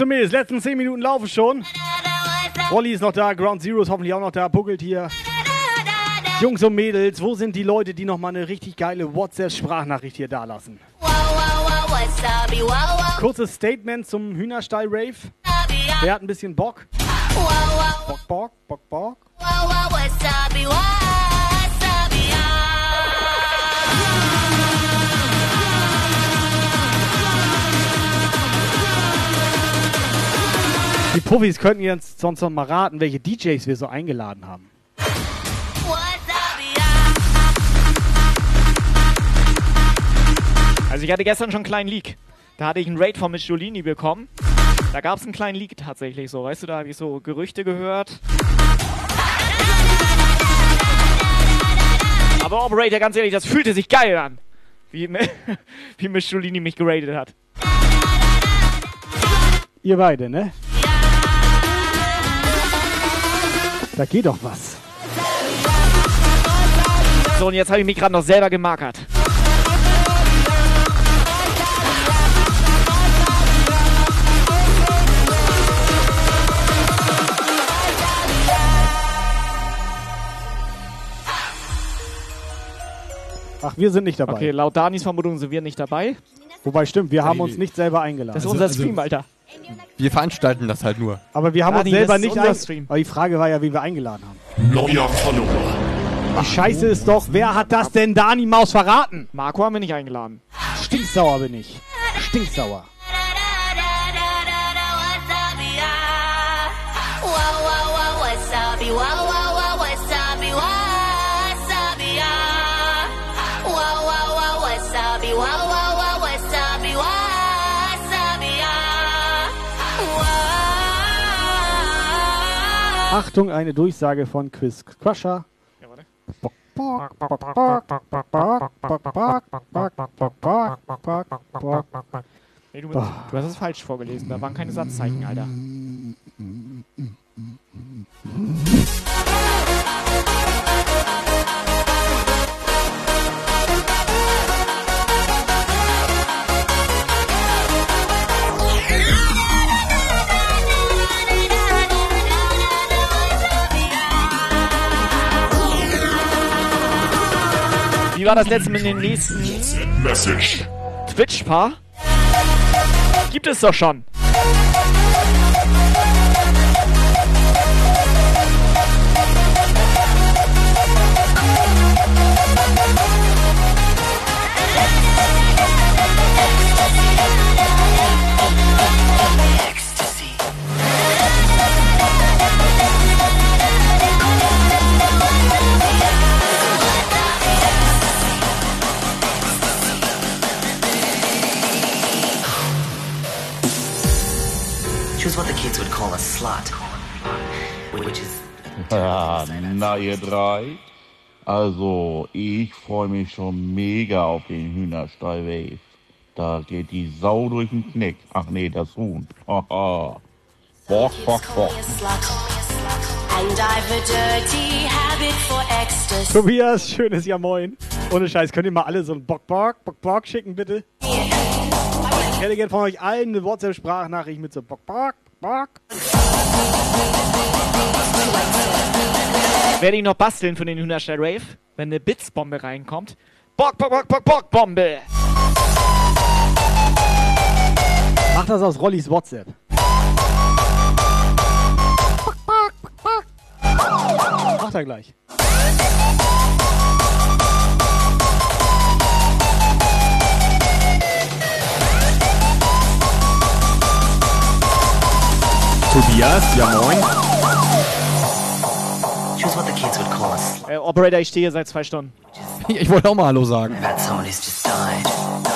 Jungs und Mädels, letzten 10 Minuten laufen schon. Rolli ist noch da, Ground Zero ist hoffentlich auch noch da, buckelt hier. Jungs und Mädels, wo sind die Leute, die noch mal eine richtig geile WhatsApp-Sprachnachricht hier da lassen? Wasabi, wow, wow, Kurzes Statement zum Hühnerstall-Rave. Wer hat ein bisschen Bock? Bock, Bock, Bock, Bock. Die Puffis könnten jetzt sonst noch mal raten, welche DJs wir so eingeladen haben. Also ich hatte gestern schon einen kleinen Leak. Da hatte ich einen Raid von Miss Jolini bekommen. Da gab es einen kleinen Leak tatsächlich so. Weißt du, da habe ich so Gerüchte gehört. Aber Operator, ganz ehrlich, das fühlte sich geil an. Wie, *laughs* wie Miss Jolini mich geradet hat. Ihr beide, ne? Da geht doch was. So, und jetzt habe ich mich gerade noch selber gemarkert. Ach, wir sind nicht dabei. Okay, laut Danis Vermutung sind wir nicht dabei. Wobei stimmt, wir haben uns nicht selber eingeladen. Das ist unser Stream, Alter. Wir veranstalten das halt nur. Aber wir haben Dani, uns selber nicht unser ein... Stream. Aber die Frage war ja, wen wir eingeladen haben. Neuer Follower. Die Scheiße ist doch, wer hat das denn Dani Maus verraten? Marco haben wir nicht eingeladen. Stinksauer bin ich. Stinksauer. Wow, wow, wow, wasabi, wow, Achtung, eine Durchsage von Quiz Crusher. Nee, du, du hast es falsch vorgelesen. Da waren keine Satzzeichen, Alter. War das letzte mit dem nächsten Message. Twitch-Paar? Gibt es doch schon. Slut. Which is Ja, na ihr drei. Also, ich freue mich schon mega auf den Hühnerstall Wave. Da geht die Sau durch den Knick. Ach nee, das Huhn. Haha. Bock, bock, bock. And I've a dirty habit for ecstasy. Tobias, schönes Ja Moin. Ohne Scheiß, könnt ihr mal alle so einen Bock, Bock, Bock, Bock schicken, bitte? Ich hätte gerne von euch allen eine WhatsApp-Sprachnachricht mit so Bock, Bock, Bock. Werde ich noch basteln für den Hühnerstall Rave, wenn eine Blitzbombe reinkommt. Bock, Bock, Bock, Bock, Bock, Bombe. Mach das aus Rollis WhatsApp. Macht er gleich. Tobias, ja moin. choose what the kids would call a slut. Äh, Operator, ich stehe hier seit zwei Stunden. Ich wollte auch mal Hallo sagen. I've had someone who's just died.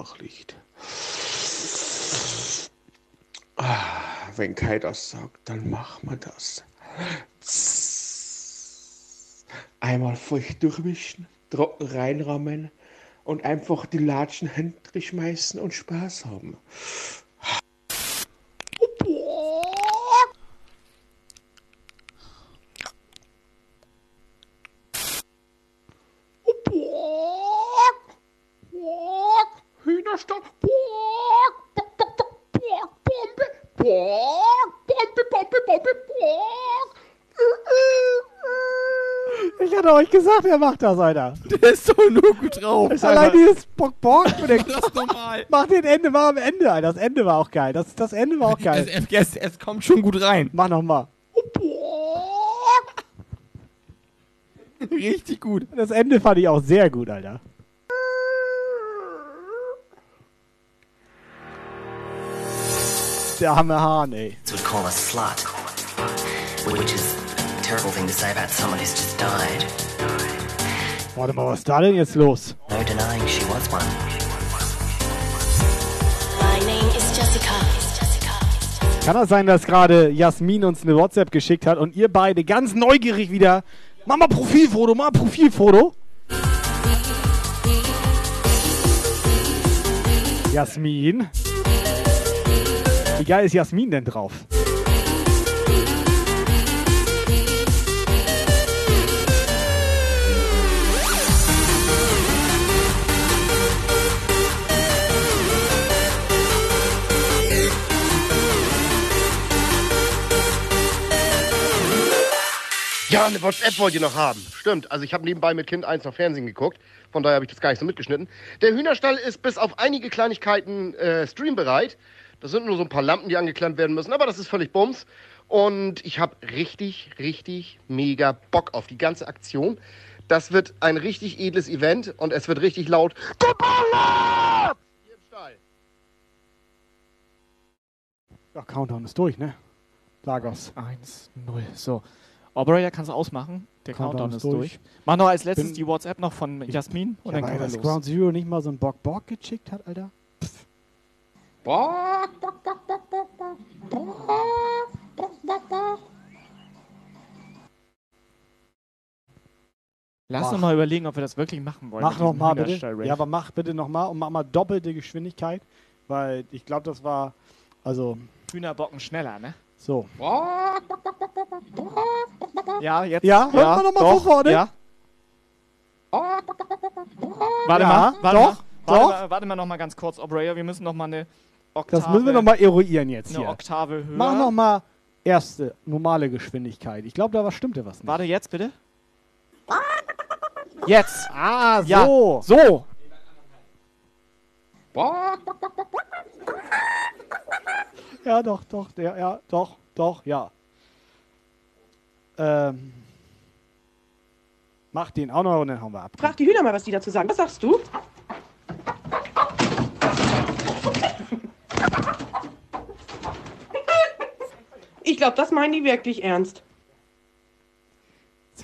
WhatsApp-Nachricht. Ah, wenn Kai das sagt, dann machen wir das. Einmal feucht durchwischen, trocken reinrammen und einfach die Latschen hinter schmeißen und Spaß haben. Hühnerstall. Bock, bock, bock, bock, Bombe. Bock, Bombe, Bombe, Bombe, Bock. Ich hatte euch gesagt, er macht das, Alter. Der ist doch nur gut drauf. Ist allein dieses Bock, Bock. *laughs* Das normal. Mach den Ende mal am Ende, Alter. Das Ende war auch geil. Das, das Ende war auch geil. es, es, es kommt schon gut rein. Mach nochmal. *laughs* Richtig gut. Das Ende fand ich auch sehr gut, Alter. der arme Hahn, ey. would call a slut, which is a terrible thing to say about someone who's just died. Warte mal, was ist da denn jetzt los? No denying she was one. Kann das sein, dass gerade Jasmin uns eine WhatsApp geschickt hat und ihr beide ganz neugierig wieder Mach mal Profilfoto, mach mal Profilfoto? Jasmin? Wie geil ist Jasmin denn drauf? Ja, eine WhatsApp wollt ihr noch haben. Stimmt. Also ich habe nebenbei mit Kind 1 noch Fernsehen geguckt. Von daher habe ich das gar nicht so mitgeschnitten. Der Hühnerstall ist bis auf einige Kleinigkeiten äh, streambereit. Das sind nur so ein paar Lampen, die angeklemmt werden müssen. Aber das ist völlig Bums. Und ich habe richtig, richtig mega Bock auf die ganze Aktion. Das wird ein richtig edles Event und es wird richtig laut. Geballert! Hier im Stall. Ja, Countdown ist durch, ne? Lagos. 1, 0. So. Operator kannst du ausmachen. Der Countdown Countdown, ist durch. durch. Mach noch als letztes Bin- die WhatsApp noch von Jasmin und Ja, dann können das wir Ground los. Zero nicht mal so ein Bock. Lass uns mal überlegen, ob wir das wirklich machen wollen. Mach noch mal bitte. Ja, aber mach bitte noch mal und mach mal doppelte Geschwindigkeit, weil ich glaube, das war also Hühnerbocken schneller, ne? so. Ja, jetzt. Ja, hört man noch mal doch, vorne? Ja. Warte Ja, mal, warte doch, mal. Warte doch. mal, warte mal noch mal ganz kurz, Operator. Wir müssen noch mal eine Oktave. Das müssen wir noch mal eruieren jetzt eine hier. Oktave höher. Mach noch mal erste normale Geschwindigkeit. Ich glaube, da was stimmte was nicht. Warte jetzt bitte. *laughs* Jetzt. Ah, Ja, so. so. Ja, doch, doch, der, ja, doch, doch, ja. Ähm, mach den auch noch und dann hauen wir ab. Frag die Hühner mal, was die dazu sagen. Was sagst du? Ich glaube, das meinen die wirklich ernst.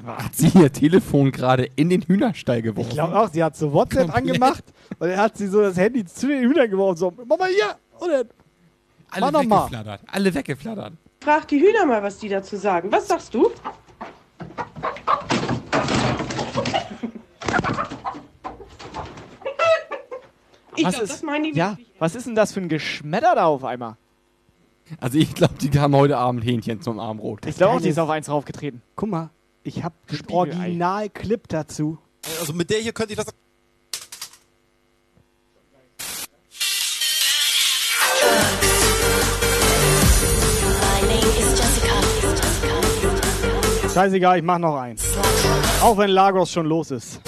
Hat sie ihr Telefon gerade in den Hühnerstall geworfen? Ich glaube auch, sie hat so WhatsApp Komplett. angemacht und dann hat sie so das Handy zu den Hühnern geworfen. So, mach mal hier. Und dann, Alle mach mal. weggeflattert. Alle weggeflattert. Frag die Hühner mal, was die dazu sagen. Was sagst du? Ich Was glaub, ist, das meinen die ja, was ist denn das für ein Geschmetter da auf einmal? Also ich glaube, die haben heute Abend Hähnchen zum Armbrot. Ich glaube auch, die ist auf eins raufgetreten. Guck mal, ich habe den. Original-Clip dazu. Also mit der hier könnte ich das. Scheißegal, ich mach noch eins. Auch wenn Lagos schon los ist.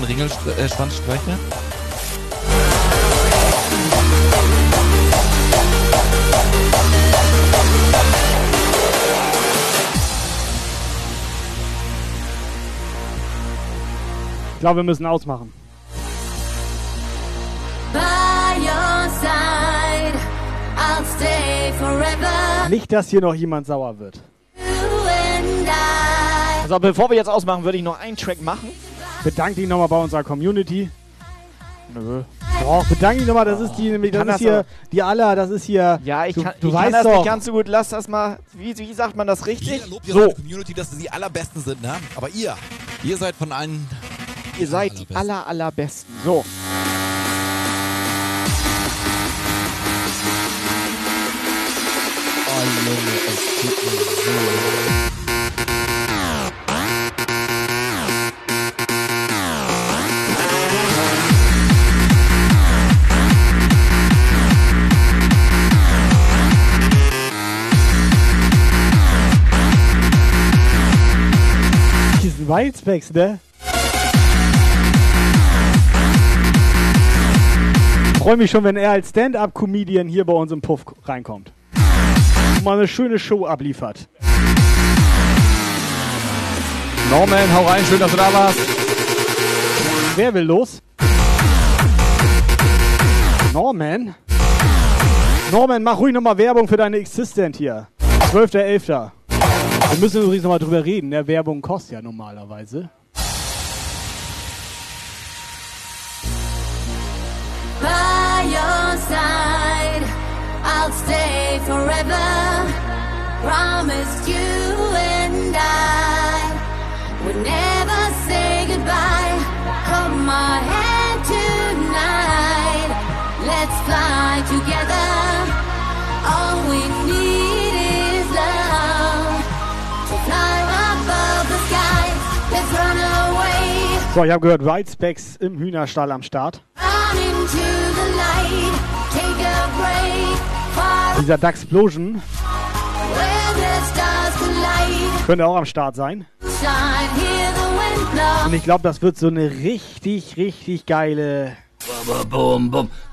Meinen Ringelschwanz streichen? Ich glaube, wir müssen ausmachen. By your side, I'll stay forever. Nicht, dass hier noch jemand sauer wird. Also bevor wir jetzt ausmachen, würde ich noch einen Track machen. Bedank dich nochmal bei unserer Community. Nö. Doch, bedank dich nochmal, das ist die, das kann ist das hier, aber- die aller, das ist hier. Ja, ich du, kann, du ich weißt kann das doch. nicht ganz so gut. Lass das mal. Wie, wie sagt man das richtig? Jeder lobt ja So, seine Community, dass sie die allerbesten sind, ne? Aber ihr, ihr seid von allen. ihr seid die aller, allerbesten. So. Oh Junge, es tut mir so. Wildspecs, ne? Freue mich schon, wenn er als Stand-Up-Comedian hier bei uns im Puff reinkommt. Und mal eine schöne Show abliefert. Norman, hau rein, schön, dass du da warst. Wer will los? Norman? Norman, mach ruhig nochmal Werbung für deine Existent hier. 12.11. Wir müssen übrigens nochmal drüber reden. Ne? Werbung kostet ja normalerweise. By your side, I'll stay forever. Promised you and I would never say goodbye. Hold my hand tonight. Let's fly together. So, ich habe gehört, Ridespecks im Hühnerstall am Start. Dieser Duxplosion könnte auch am Start sein. Und ich glaube, das wird so eine richtig, richtig geile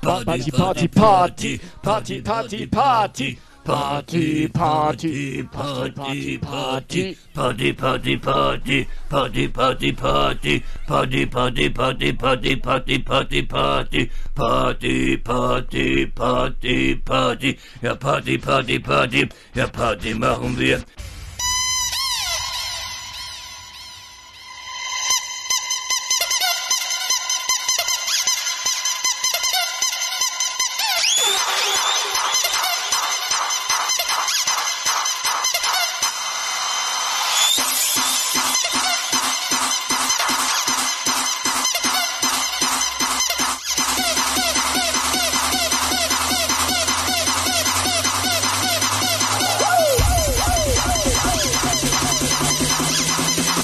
Party, Party, Party, Party, Party, Party. Party, Party, Party. Party, Party, Party, Party. Party, Party, Party, Party, Party, Party, Party, Party, Party, Party, Party, Party, Party, Party, Party, Party, Party, ja Party, Party, Party, ja Party machen wir.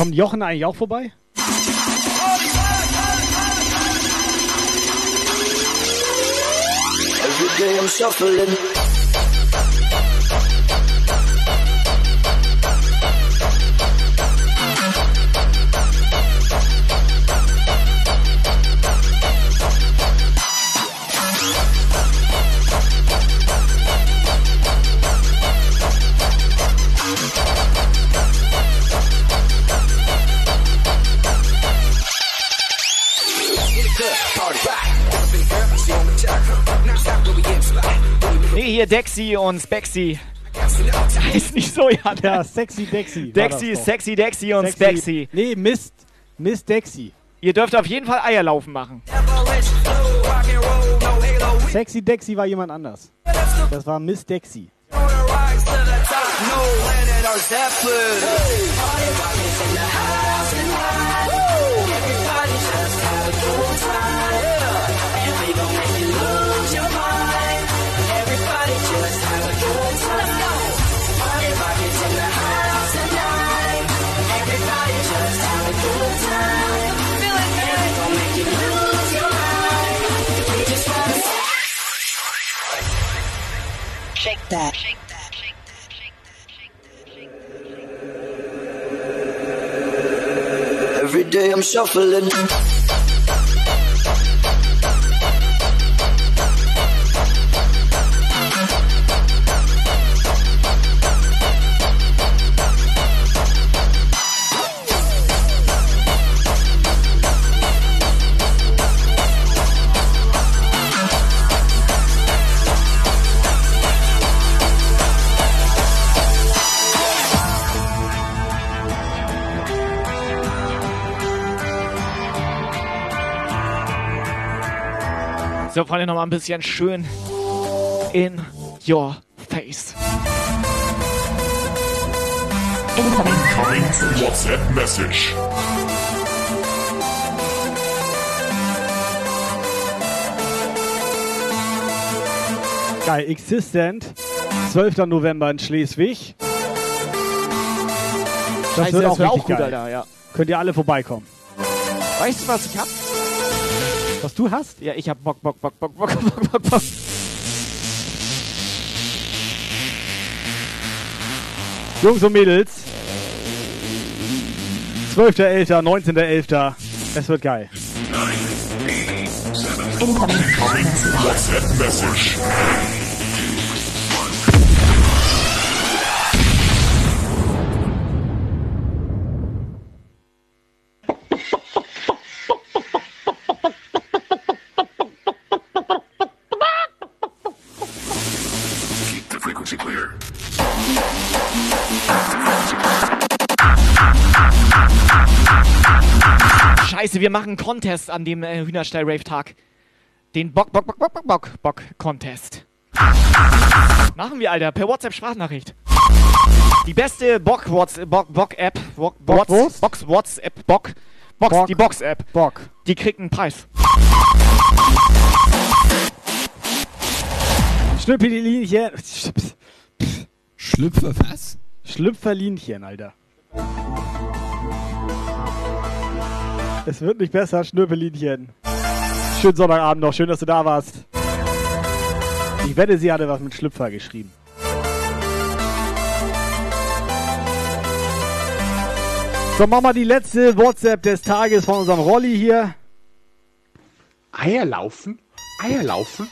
Kommt Jochen eigentlich auch vorbei? Every day I'm shuffling. Hier Dexy und Spexy. Heißt nicht so, ja. Ja, Sexy Dexy. Dexy. Sexy Dexy und Sexy- Spexy. Nee, Mist. Miss Dexy. Ihr dürft auf jeden Fall Eierlaufen machen. Sexy Dexy war jemand anders. Das war Miss Dexy. shake that. Every day I'm shuffling. So, Freunde, nochmal ein bisschen schön in your face. Incoming WhatsApp message. Geil, Existent. 12. November in Schleswig. Das Scheiße, wird das auch wird richtig auch gut, geil. Alter, ja. Könnt ihr alle vorbeikommen. Weißt du, was ich hab? Was du hast? Ja, ich hab Bock, Bock, Bock, Bock, Bock, Bock, Bock, Bock. Jungs und Mädels. 12.11., 19.11. Es wird geil. Incoming WhatsApp message. Wir machen einen Contest an dem äh, Hühnerstall-Rave-Tag. Den Bock, Bock, Bock, Bock, Bock, Bock, Bock, Contest. Machen wir, Alter, per WhatsApp Sprachnachricht. Die beste Bock What's Bock Bock App Bock Box Bockwurst? Box WhatsApp Bock Box Bock. die Box App Bock. Die kriegt einen Preis. Schnüppelinchen. Schlüpfer was? Schlüpferlinchen, Alter. Es wird nicht besser, Schnüppelinchen. Schönen Sonntagabend noch, schön, dass du da warst. Ich wette, sie hatte was mit Schlüpfer geschrieben. So, machen wir die letzte WhatsApp des Tages von unserem Rolli hier. Eier laufen? Eier laufen?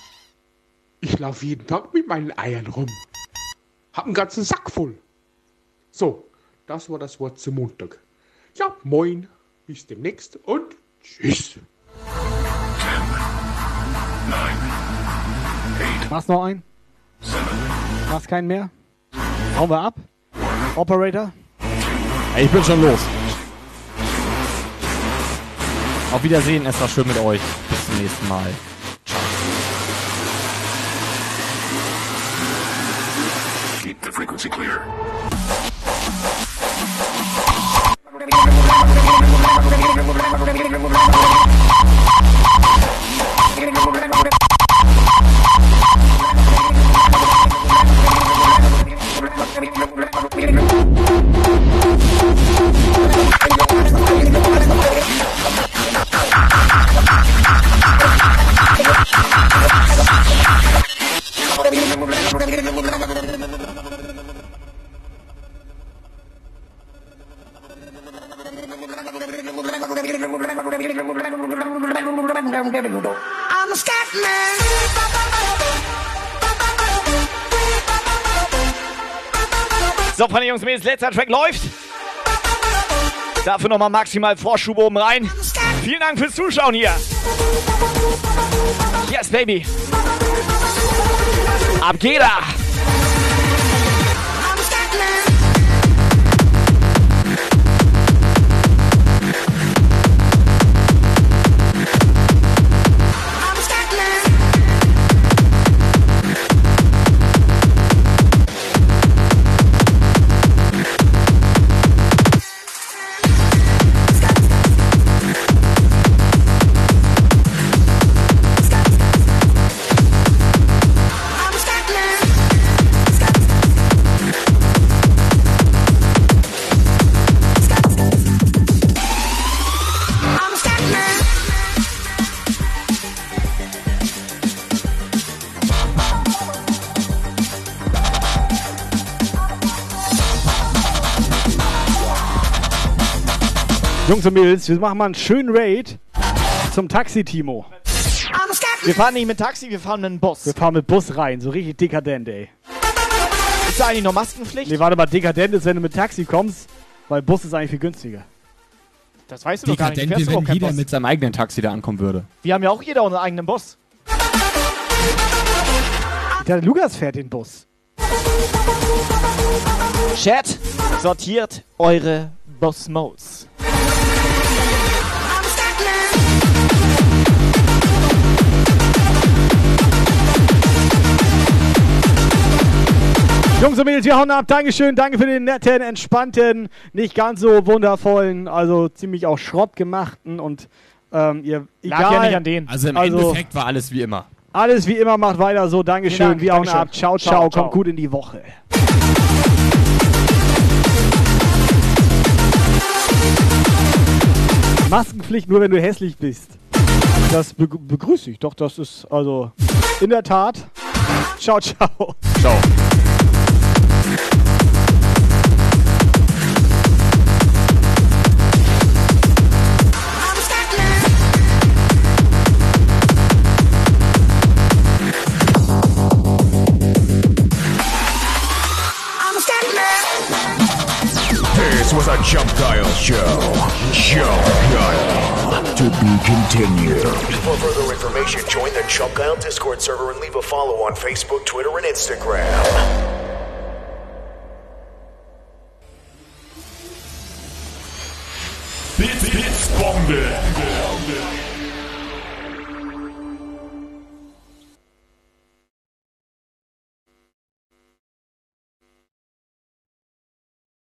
Ich laufe jeden Tag mit meinen Eiern rum. Hab einen ganzen Sack voll. So, das war das Wort zum Montag. Ja, moin, bis demnächst und tschüss. Machst noch einen? Machst keinen mehr? Hauen wir ab? Operator? Ey, ich bin schon los. Auf Wiedersehen, es war schön mit euch. Bis zum nächsten Mal. Keep the frequency clear. I'm So, Freunde, Jungs, Mädels, letzter Track läuft. Dafür nochmal maximal Vorschub oben rein. Vielen Dank fürs Zuschauen hier. Yes, Baby. Ab geht er. Jungs und Mädels, wir machen mal einen schönen Raid zum Taxi, Timo. Wir fahren nicht mit Taxi, wir fahren mit dem Bus. Wir fahren mit Bus rein, so richtig dekadent, ey. Ist da eigentlich noch Maskenpflicht? Nee, warte mal, dekadent ist, wenn du mit Taxi kommst, weil Bus ist eigentlich viel günstiger. Das weißt du doch gar nicht. Dekadent, wenn jeder Bus. mit seinem eigenen Taxi da ankommen würde. Wir haben ja auch jeder unseren eigenen Bus. Der Lukas fährt den Bus. Chat, sortiert eure Bus-Modes. Jungs und Mädels, wir hauen ab. Dankeschön, danke für den netten, entspannten, nicht ganz so wundervollen, also ziemlich auch Schrott gemachten und ähm, ihr Lag egal. ja nicht an denen. Also im Also- Endeffekt war alles wie immer. Alles wie immer, macht weiter so. Dankeschön, Dank, wir hauen Dankeschön. ab. Ciao, ciao, Ciao, ciao. kommt gut in die Woche. Maskenpflicht nur, wenn du hässlich bist. Das be begrüße ich. Doch, das ist also in der Tat. Ciao, ciao. Ciao. Was a Jump Dial show. Jump Dial. To be continued. For further information, join the Jump Dial Discord server and leave a follow on Facebook, Twitter, and Instagram. Bits, Bits, Bombe.